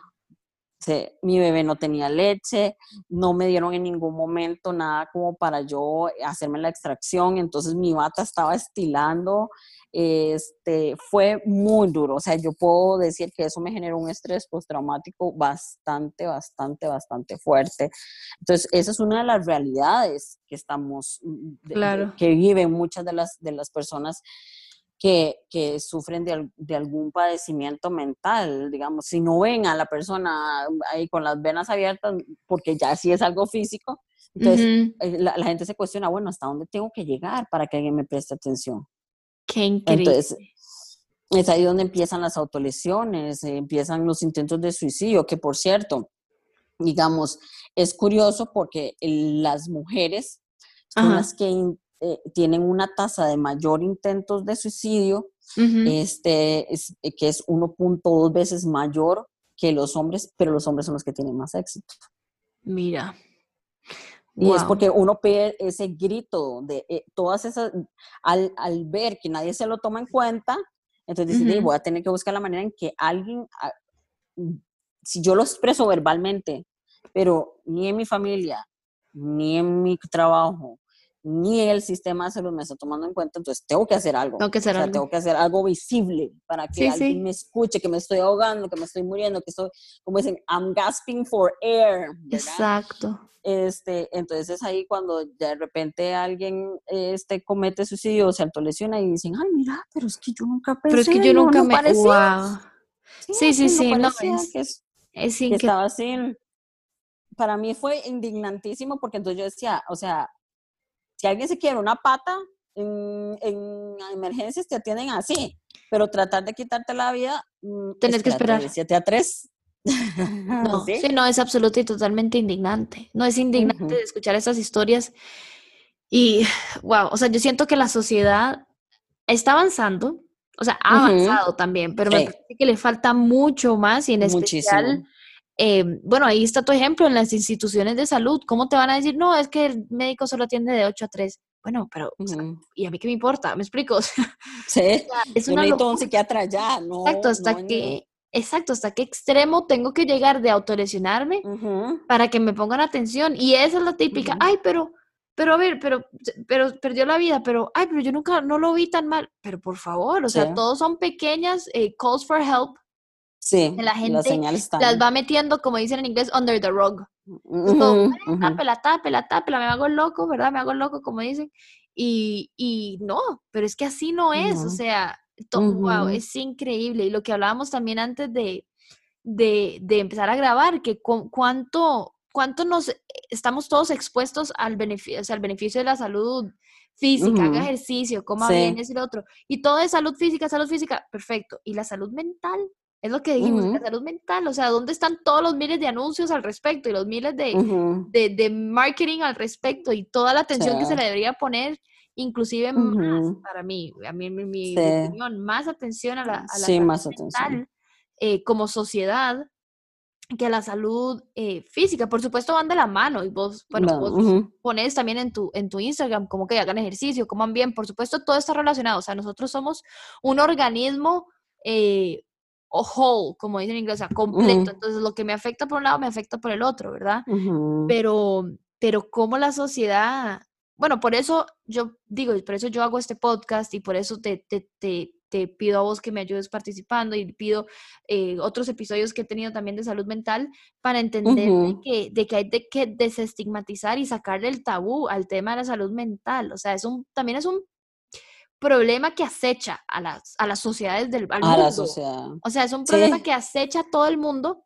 mi bebé no tenía leche, no me dieron en ningún momento nada como para yo hacerme la extracción, entonces mi bata estaba estilando, este, fue muy duro. O sea, yo puedo decir que eso me generó un estrés postraumático bastante, bastante, bastante fuerte. Entonces, esa es una de las realidades que estamos, claro. que viven muchas de las, de las personas que, que, sufren de, de, algún padecimiento mental, digamos, si no ven a la persona ahí con las venas abiertas, porque ya sí es algo físico, entonces eh, la, la, gente se cuestiona, bueno, ¿hasta dónde tengo que llegar para que alguien me preste atención? Qué increíble. Entonces, es ahí donde empiezan las autolesiones, eh, empiezan los intentos de suicidio, que por cierto, digamos, es curioso porque las mujeres son las que eh, tienen una tasa de mayor intentos de suicidio, este, es, eh, que es 1.2 veces mayor que los hombres, pero los hombres son los que tienen más éxito. Mira, y es porque uno pide ese grito de eh, todas esas, al, al, ver que nadie se lo toma en cuenta, entonces dice, voy a tener que buscar la manera en que alguien, ah, si yo lo expreso verbalmente, pero ni en mi familia, ni en mi trabajo, ni el sistema de salud me está tomando en cuenta, entonces tengo que hacer algo. Tengo que hacer, algo. Tengo que hacer algo visible para que alguien me escuche, que me estoy ahogando, que me estoy muriendo, que estoy, como dicen, I'm gasping for air. Exacto. Este, entonces es ahí cuando de repente alguien este, comete suicidio o se autolesiona y dicen, ay, mira, pero es que yo nunca pensé. Pero es que yo nunca me... Wow. Sí, sí, sí, no, es, que, es, que estaba así. Para mí fue indignantísimo porque entonces yo decía, o sea, si alguien se quiere una pata, en, en emergencias te atienden así, pero tratar de quitarte la vida, mm, Tienes que esperar. De 7 a 3 No, ¿Sí? no, es absoluto y totalmente indignante. No es indignante escuchar esas historias. Y, wow, o sea, yo siento que la sociedad está avanzando, o sea, ha avanzado también, pero me parece que le falta mucho más y en especial, eh, bueno, ahí está tu ejemplo en las instituciones de salud. ¿Cómo te van a decir, no, es que el médico solo atiende de 8 a 3? Bueno, pero, ¿y a mí qué me importa? ¿Me explico? sí, es una necesito un psiquiatra ya, no. Exacto, hasta que Exacto, hasta qué extremo tengo que llegar de autolesionarme para que me pongan atención. Y esa es la típica, ay, pero, pero a ver, pero, pero perdió la vida, pero, ay, pero yo nunca, no lo vi tan mal. Pero por favor, o sea, todos son pequeñas eh, calls for help. Sí, la gente las va metiendo, como dicen en inglés, under the rug. Uh tápela, tápela, tápela, me hago loco, ¿verdad? Me hago loco, como dicen. Y, y no, pero es que así no es, o sea, wow, es increíble. Y lo que hablábamos también antes de, de, empezar a grabar, que cuánto, cuánto nos estamos todos expuestos al beneficio, al beneficio de la salud física, haga ejercicio, coma bien, es el otro. Y todo es salud física, salud física, perfecto. ¿Y la salud mental? Es lo que dijimos, la salud mental, o sea, ¿dónde están todos los miles de anuncios al respecto y los miles de, de, marketing al respecto y toda la atención que se le debería poner, inclusive más para mí, a mí mi, mi opinión, más atención a la, a la salud más mental eh, como sociedad que la salud eh, física, por supuesto, van de la mano y vos, bueno, vos pones también en tu, en tu Instagram como que hagan ejercicio, coman bien, por supuesto, todo está relacionado, o sea, nosotros somos un organismo eh, o whole, como dicen en inglés, o sea, completo. Entonces, lo que me afecta por un lado me afecta por el otro, ¿verdad? Pero, pero como la sociedad, bueno, por eso yo digo, por eso yo hago este podcast y por eso te, te, te, te pido a vos que me ayudes participando y pido eh, otros episodios que he tenido también de salud mental para entender de, que, de que hay de que desestigmatizar y sacarle el tabú al tema de la salud mental. O sea, es un, también es un problema que acecha a las, a las sociedades del a La sociedad. O sea, es un problema que acecha a todo el mundo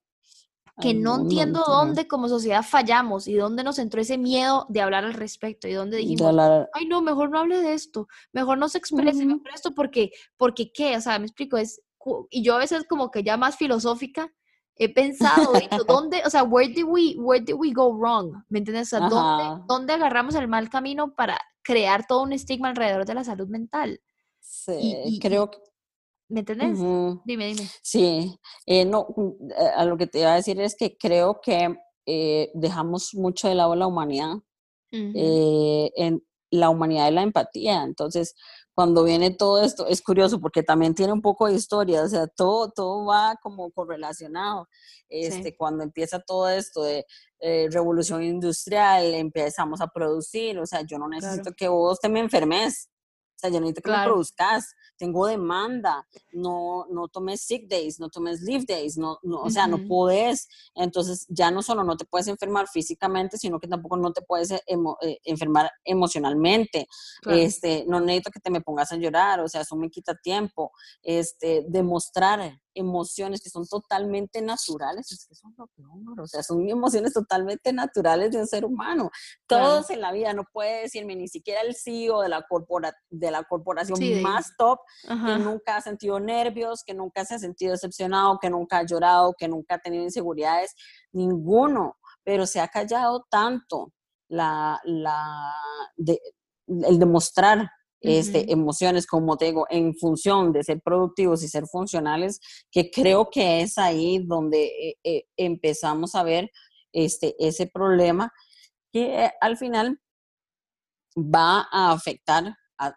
que no entiendo dónde como sociedad fallamos y dónde nos entró ese miedo de hablar al respecto y dónde dijimos, ay no, mejor no hable de esto, mejor no se exprese uh esto porque, porque qué, o sea, me explico, es, y yo a veces como que ya más filosófica, he pensado, ¿dónde, o sea, where did we, where did we go wrong? ¿Me entiendes? O sea, ¿dónde, ¿dónde, agarramos el mal camino para crear todo un estigma alrededor de la salud mental. Sí, creo que... ¿Me entiendes? Dime, dime. Sí, eh, no, mm, eh, a lo que te iba a decir es que creo que eh, dejamos mucho de lado la humanidad, en la humanidad y la empatía. Entonces, cuando viene todo esto, es curioso porque también tiene un poco de historia, o sea, todo, todo va como correlacionado. Este, Cuando empieza todo esto de revolución industrial, empezamos a producir, o sea, yo no necesito que vos te me enfermes, sea, yo necesito que me produzcas, tengo demanda, no, no tomes sick days, no tomes leave days, no, no o sea, no puedes, entonces ya no solo no te puedes enfermar físicamente, sino que tampoco no te puedes eh, eh, enfermar emocionalmente, este, no necesito que te me pongas a llorar, o sea, eso me quita tiempo, este, demostrar emociones que son totalmente naturales, es que son lo peor, o sea, son emociones totalmente naturales de un ser humano. Todos en la vida, no puede decirme ni siquiera el CEO de la, corpora, de la corporación más top que nunca ha sentido nervios, que nunca se ha sentido decepcionado, que nunca ha llorado, que nunca ha tenido inseguridades, ninguno, pero se ha callado tanto la, la el demostrar este, emociones, como te digo, en función de ser productivos y ser funcionales, que creo que es ahí donde eh, eh, empezamos a ver este, ese problema que eh, al final va a afectar a,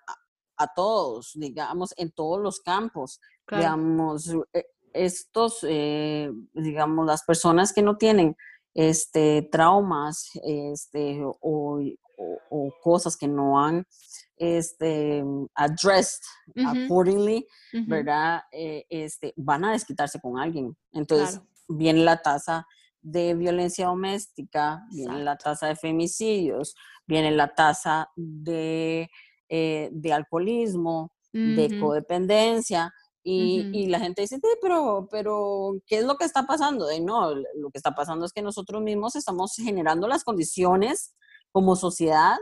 a todos, digamos, en todos los campos. Digamos, eh, estos, digamos, las personas que no tienen este, traumas este, o, cosas que no han este, addressed accordingly, ¿verdad? Eh, este, van a desquitarse con alguien. Entonces, viene la tasa de violencia doméstica, viene la tasa de femicidios, viene la tasa de eh, de alcoholismo, de codependencia. Y, la gente dice, pero, pero, ¿qué es lo que está pasando? Y no, lo que está pasando es que nosotros mismos estamos generando las condiciones como sociedad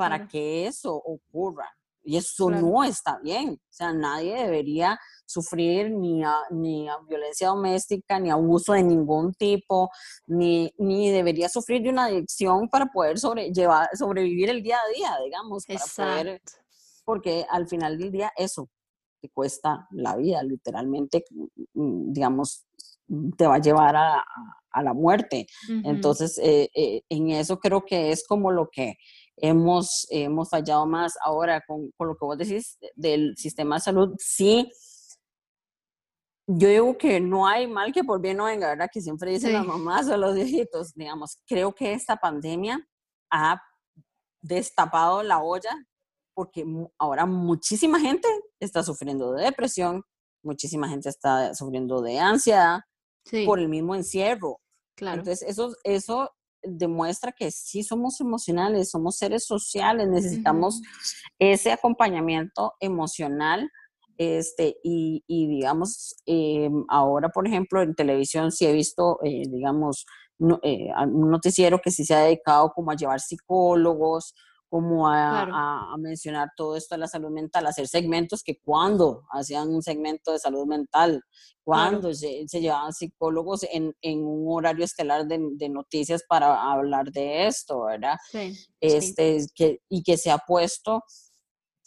para que eso ocurra. Y eso no está bien. O sea, nadie debería sufrir ni, ni violencia doméstica, ni abuso de ningún tipo, ni, ni debería sufrir de una adicción para poder sobrevivir el día a día, digamos. Para porque al final del día eso te cuesta la vida, literalmente, mm, digamos, te va a llevar a, la muerte. Entonces, eh, eh, en eso creo que es como lo que hemos, hemos fallado más ahora con, con, lo que vos decís del sistema de salud. Sí, yo digo que no hay mal que por bien no venga, ¿verdad? Que siempre dicen las mamás o los viejitos, digamos. Creo que esta pandemia ha destapado la olla porque ahora muchísima gente está sufriendo de depresión, muchísima gente está sufriendo de ansiedad por el mismo encierro. Claro. Entonces, eso, eso demuestra que sí somos emocionales, somos seres sociales, necesitamos ese acompañamiento emocional Este, y, digamos, em, ahora, por ejemplo, en televisión sí he visto, eh, digamos, eh, un noticiero que sí se ha dedicado como a llevar psicólogos, como a, mencionar todo esto de la salud mental, hacer segmentos que cuando hacían un segmento de salud mental, cuando se, llevaban psicólogos en, un horario estelar de, noticias para hablar de esto, ¿verdad? Sí, este, Que, y que se ha puesto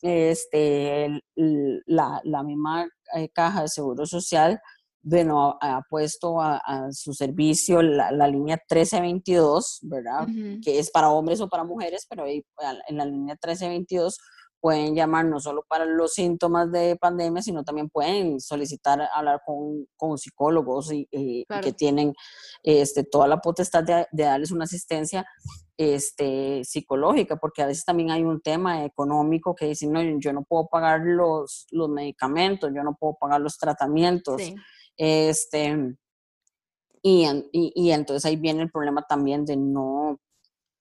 este, la, la misma eh, caja de seguro social bueno, ha, puesto a, su servicio la, línea 1322, ¿verdad? Que es para hombres o para mujeres, pero ahí en la línea 1322 pueden llamar no solo para los síntomas de pandemia, sino también pueden solicitar hablar con, con psicólogos y, que tienen este, toda la potestad de, darles una asistencia este, psicológica, porque a veces también hay un tema económico que dicen, no, yo no puedo pagar los, los medicamentos, yo no puedo pagar los tratamientos. Sí. Este, y, y, entonces ahí viene el problema también de no,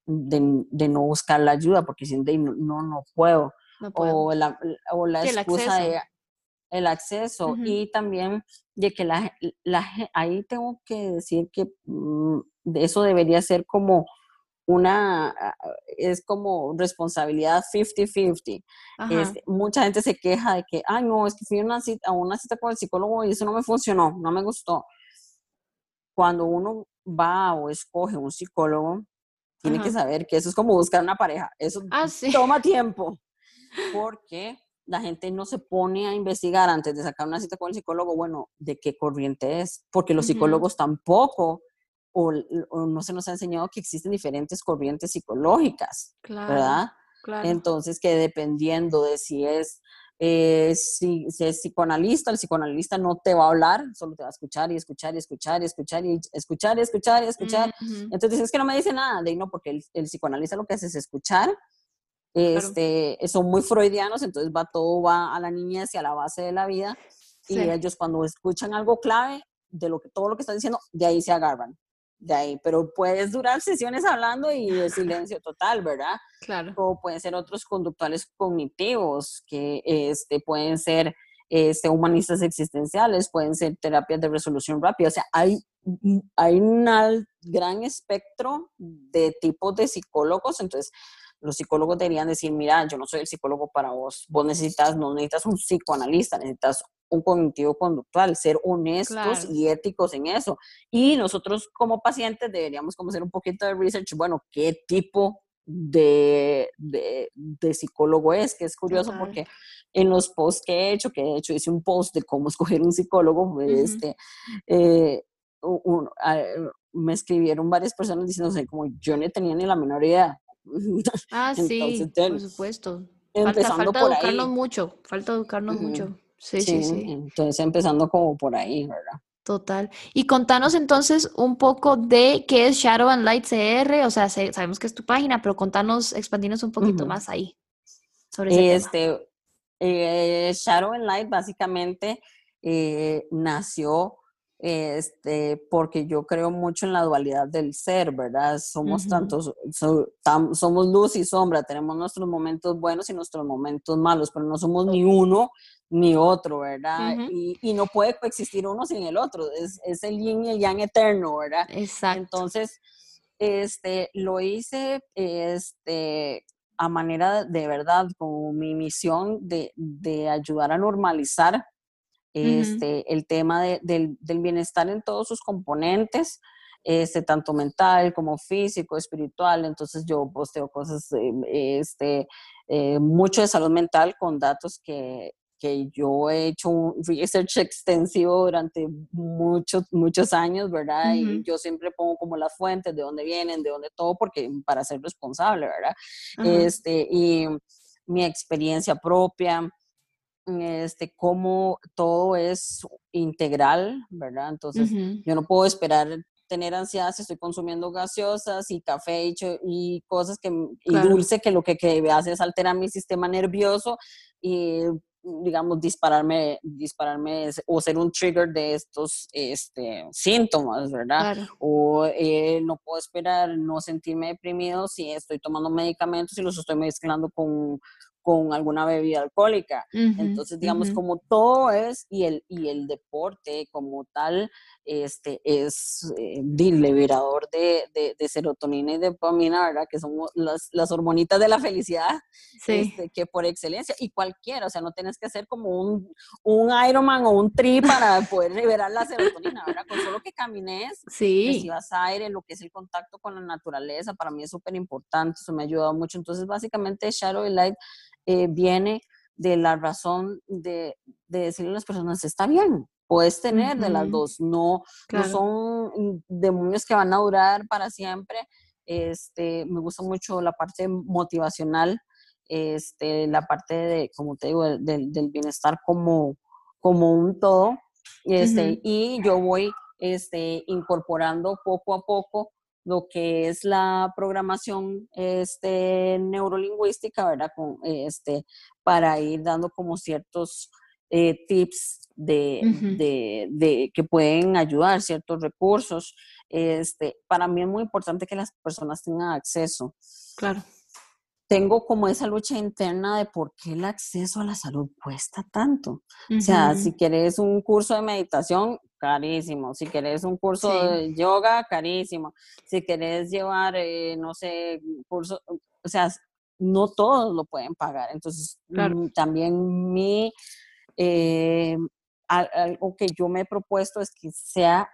de, no buscar la ayuda, porque si no, no, no puedo. O la, o la excusa de el acceso y también de que la, la, ahí tengo que decir que mm, eso debería ser como una, es como responsabilidad 50-50. Este, mucha gente se queja de que, ay, no, es que fui a una, cita, a una cita con el psicólogo y eso no me funcionó, no me gustó. Cuando uno va o escoge un psicólogo, tiene que saber que eso es como buscar una pareja. Eso ah, toma tiempo. Porque la gente no se pone a investigar antes de sacar una cita con el psicólogo, bueno, de qué corriente es, porque los psicólogos tampoco o, no se nos ha enseñado que existen diferentes corrientes psicológicas, ¿verdad? Entonces, que dependiendo de si es, eh, si, es psicoanalista, el psicoanalista no te va a hablar, solo te va a escuchar y escuchar y escuchar y escuchar y escuchar y escuchar y escuchar. Entonces, es que no me dice nada, de no, porque el, el psicoanalista lo que hace es escuchar. Este, Son muy freudianos, entonces va todo va a la niñez y a la base de la vida. Y ellos cuando escuchan algo clave de lo que todo lo que están diciendo, de ahí se agarran de ahí, pero puedes durar sesiones hablando y de silencio total, ¿verdad? Claro. O pueden ser otros conductuales cognitivos, que este, pueden ser este, humanistas existenciales, pueden ser terapias de resolución rápida, o sea, hay, hay un gran espectro de tipos de psicólogos, entonces los psicólogos deberían decir, mira, yo no soy el psicólogo para vos, vos necesitas, no necesitas un psicoanalista, necesitas un cognitivo conductual, ser honestos y éticos en eso. Y nosotros como pacientes deberíamos como hacer un poquito de research, bueno, qué tipo de, de, psicólogo es, que es curioso porque en los posts que he hecho, que he hecho hice un post de cómo escoger un psicólogo, este, eh, me escribieron varias personas diciendo, como yo no tenía ni la menor idea. Ah, sí, por supuesto. Falta, por educarnos mucho, falta educarnos mucho. Sí, sí, sí, Entonces empezando como por ahí, ¿verdad? Total. Y contanos entonces un poco de qué es Shadow and Light CR, o sea, sabemos que es tu página, pero contanos, expandinos un poquito más ahí sobre este, eh, Shadow and Light básicamente eh, nació este, porque yo creo mucho en la dualidad del ser, ¿verdad? Somos tantos, somos luz y sombra, tenemos nuestros momentos buenos y nuestros momentos malos, pero no somos ni uno ni otro, ¿verdad? y, y, no puede coexistir uno sin el otro, es, es, el yin y el yang eterno, ¿verdad? Exacto. Entonces, este, lo hice, este, a manera de verdad, como mi misión de, de ayudar a normalizar este, el tema del, bienestar en todos sus componentes, este, tanto mental como físico, espiritual. Entonces yo posteo cosas, este, eh, mucho de salud mental con datos que, que yo he hecho un research extensivo durante muchos, muchos años, ¿verdad? Y yo siempre pongo como las fuentes, de dónde vienen, de dónde todo, porque para ser responsable, ¿verdad? Este, y mi experiencia propia, este, cómo todo es integral, ¿verdad? Entonces, yo no puedo esperar tener ansiedad si estoy consumiendo gaseosas y café y, y cosas que, y dulce que lo que, que hace es alterar mi sistema nervioso y digamos, dispararme, dispararme o ser un trigger de estos este, síntomas, ¿verdad? O eh, no puedo esperar no sentirme deprimido si estoy tomando medicamentos y los estoy mezclando con, con alguna bebida alcohólica. Entonces, digamos, como todo es, y el, y el deporte como tal, este, es eh, liberador de, de, serotonina y de dopamina, ¿verdad? Que son las, las hormonitas de la felicidad, este, que por excelencia, y cualquiera, o sea, no tienes que hacer como un, un Ironman o un tri para poder liberar la serotonina, ¿verdad? Con solo que camines, sí. vas aire, lo que es el contacto con la naturaleza, para mí es súper importante, eso me ha ayudado mucho. Entonces, básicamente, Shadow Light eh, viene de la razón de, de decirle a las personas, está bien, puedes tener de las dos, no, no son demonios que van a durar para siempre. Este, me gusta mucho la parte motivacional, este, la parte de, como te digo, del, del bienestar como, como un todo. Este, Y yo voy este, incorporando poco a poco lo que es la programación este, neurolingüística, ¿verdad? Con, este, para ir dando como ciertos eh, tips de, de, que pueden ayudar, ciertos recursos. Este, para mí es muy importante que las personas tengan acceso. Claro. Tengo como esa lucha interna de por qué el acceso a la salud cuesta tanto. O sea, si quieres un curso de meditación, carísimo. Si querés un curso de yoga, carísimo. Si querés llevar, eh, no sé, curso, o sea, no todos lo pueden pagar. Entonces, mm, también mi, eh, algo que yo me he propuesto es que sea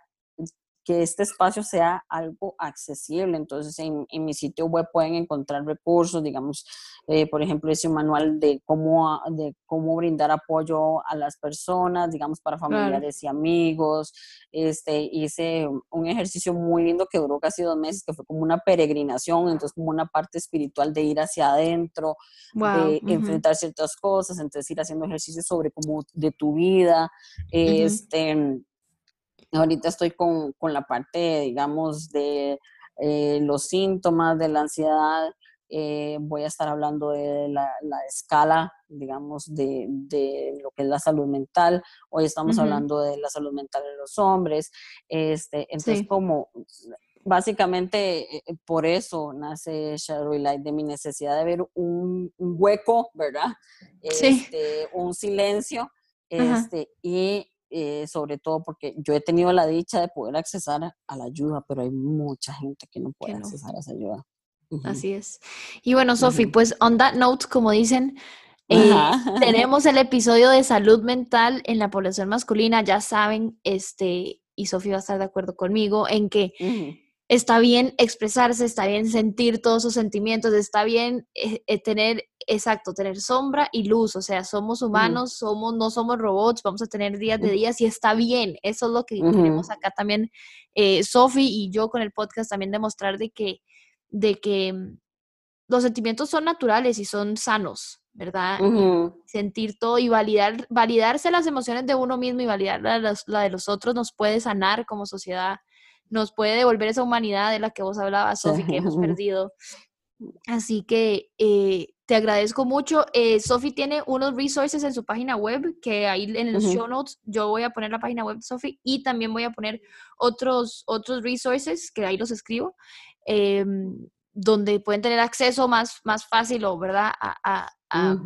que este espacio sea algo accesible. Entonces, en, mi sitio web pueden encontrar recursos, digamos, eh, por ejemplo, ese manual de cómo, de cómo brindar apoyo a las personas, digamos, para familiares y amigos. Este, hice un ejercicio muy lindo que duró casi dos meses, que fue como una peregrinación, entonces como una parte espiritual de ir hacia adentro, de enfrentar ciertas cosas, entonces ir haciendo ejercicios sobre cómo de tu vida, este Ahorita estoy con, la parte, digamos, de eh, los síntomas de la ansiedad. Eh, voy a estar hablando de la, escala, digamos, de, lo que es la salud mental. Hoy estamos hablando de la salud mental de los hombres. Este, entonces, como básicamente eh, por eso nace Shadow Light, de mi necesidad de ver un, hueco, ¿verdad? Este, un silencio. Este, y eh, sobre todo porque yo he tenido la dicha de poder accesar a la ayuda, pero hay mucha gente que no puede accesar a esa ayuda. Así es. Y bueno, Sofi, pues on that note, como dicen, eh, tenemos el episodio de salud mental en la población masculina, ya saben, este, y Sofi va a estar de acuerdo conmigo en que está bien expresarse, está bien sentir todos sus sentimientos, está bien eh, tener, exacto, tener sombra y luz, o sea, somos humanos, somos, no somos robots, vamos a tener días de días y está bien, eso es lo que queremos acá también, eh, Sofi y yo con el podcast también demostrar de que, de que mm, los sentimientos son naturales y son sanos, ¿verdad? Sentir todo y validar, validarse las emociones de uno mismo y validar la de los otros nos puede sanar como sociedad nos puede devolver esa humanidad de la que vos hablabas, Sofi, que hemos perdido. Así que eh, te agradezco mucho. Eh, Sofi tiene unos resources en su página web que ahí en los show notes yo voy a poner la página web de Sofi y también voy a poner otros, otros resources que ahí los escribo, em, donde pueden tener acceso más, más fácil o, ¿verdad? a, a,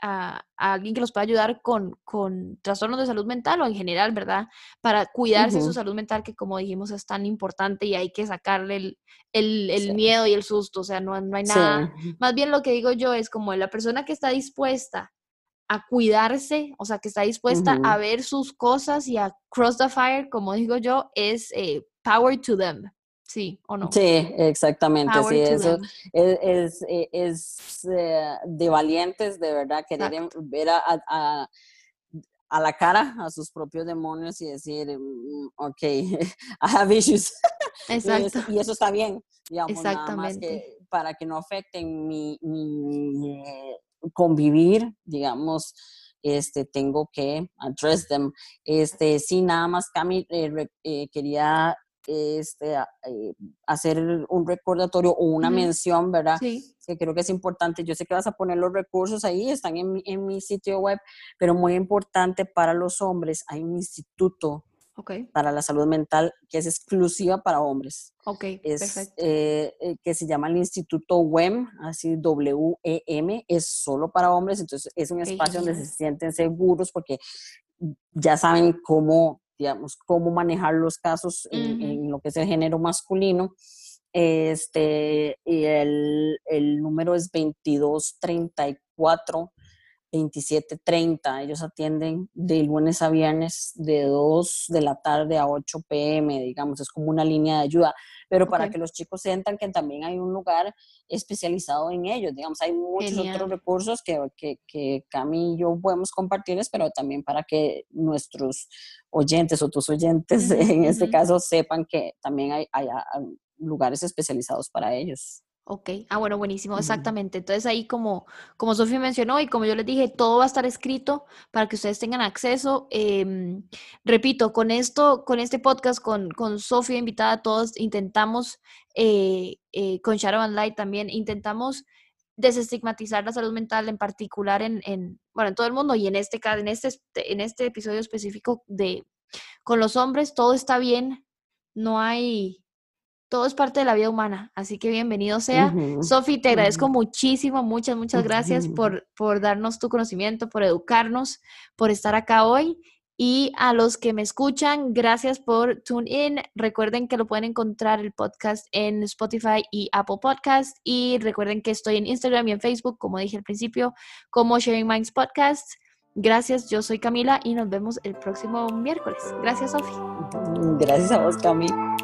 alguien que los pueda ayudar con, con, trastornos de salud mental o en general, ¿verdad? Para cuidarse de su salud mental, que como dijimos es tan importante y hay que sacarle el, el, el miedo y el susto, o sea, no, no hay nada. Más bien lo que digo yo es como la persona que está dispuesta a cuidarse, o sea, que está dispuesta a ver sus cosas y a cross the fire, como digo yo, es eh, power to them, Sí, o no. Sí, exactamente. sí, eso es, e, es, eh, de valientes, de verdad, querer ver a, a, la cara a sus propios demonios y decir, mm, ok, I have issues. Exacto. y, eso, está bien, digamos, Exactamente. Nada más que para que no afecten mi, mi convivir, digamos, este, tengo que address them. Este, sí, nada más, Cami, eh, eh, quería este, eh, hacer un recordatorio o una mención, ¿verdad? Sí. Que creo que es importante. Yo sé que vas a poner los recursos ahí, están en mi, en mi sitio web, pero muy importante para los hombres, hay un instituto para la salud mental que es exclusiva para hombres. Ok, es, perfecto. Eh, eh, que se llama el Instituto WEM, así W-E-M, es solo para hombres, entonces es un espacio donde se sienten seguros porque ya saben cómo, digamos, cómo manejar los casos en, lo que es el género masculino. Este, y el, el número es 2234 27.30. Ellos atienden de lunes a viernes de 2 de la tarde a 8 pm, digamos, es como una línea de ayuda. Pero para que los chicos sientan que también hay un lugar especializado en ellos, digamos, hay muchos otros recursos que, que, que Cami y yo podemos compartirles, pero también para que nuestros oyentes o tus oyentes, en este caso, sepan que también hay, hay lugares especializados para ellos. Ok, ah, bueno, buenísimo, exactamente. Entonces ahí como, como Sofía mencionó y como yo les dije, todo va a estar escrito para que ustedes tengan acceso. Em, repito, con esto, con este podcast, con, con Sofía invitada, todos intentamos, eh, eh, con Sharon Light también, intentamos desestigmatizar la salud mental en particular en, en, bueno, en todo el mundo y en este caso, en este, en este episodio específico de con los hombres, todo está bien, no hay todo es parte de la vida humana, así que bienvenido sea. Sofi, te agradezco muchísimo, muchas, muchas gracias por, por darnos tu conocimiento, por educarnos, por estar acá hoy. Y a los que me escuchan, gracias por tune in. Recuerden que lo pueden encontrar el podcast en Spotify y Apple Podcast. Y recuerden que estoy en Instagram y en Facebook, como dije al principio, como Sharing Minds Podcast. Gracias, yo soy Camila y nos vemos el próximo miércoles. Gracias, Sofi. Gracias a vos, Camila.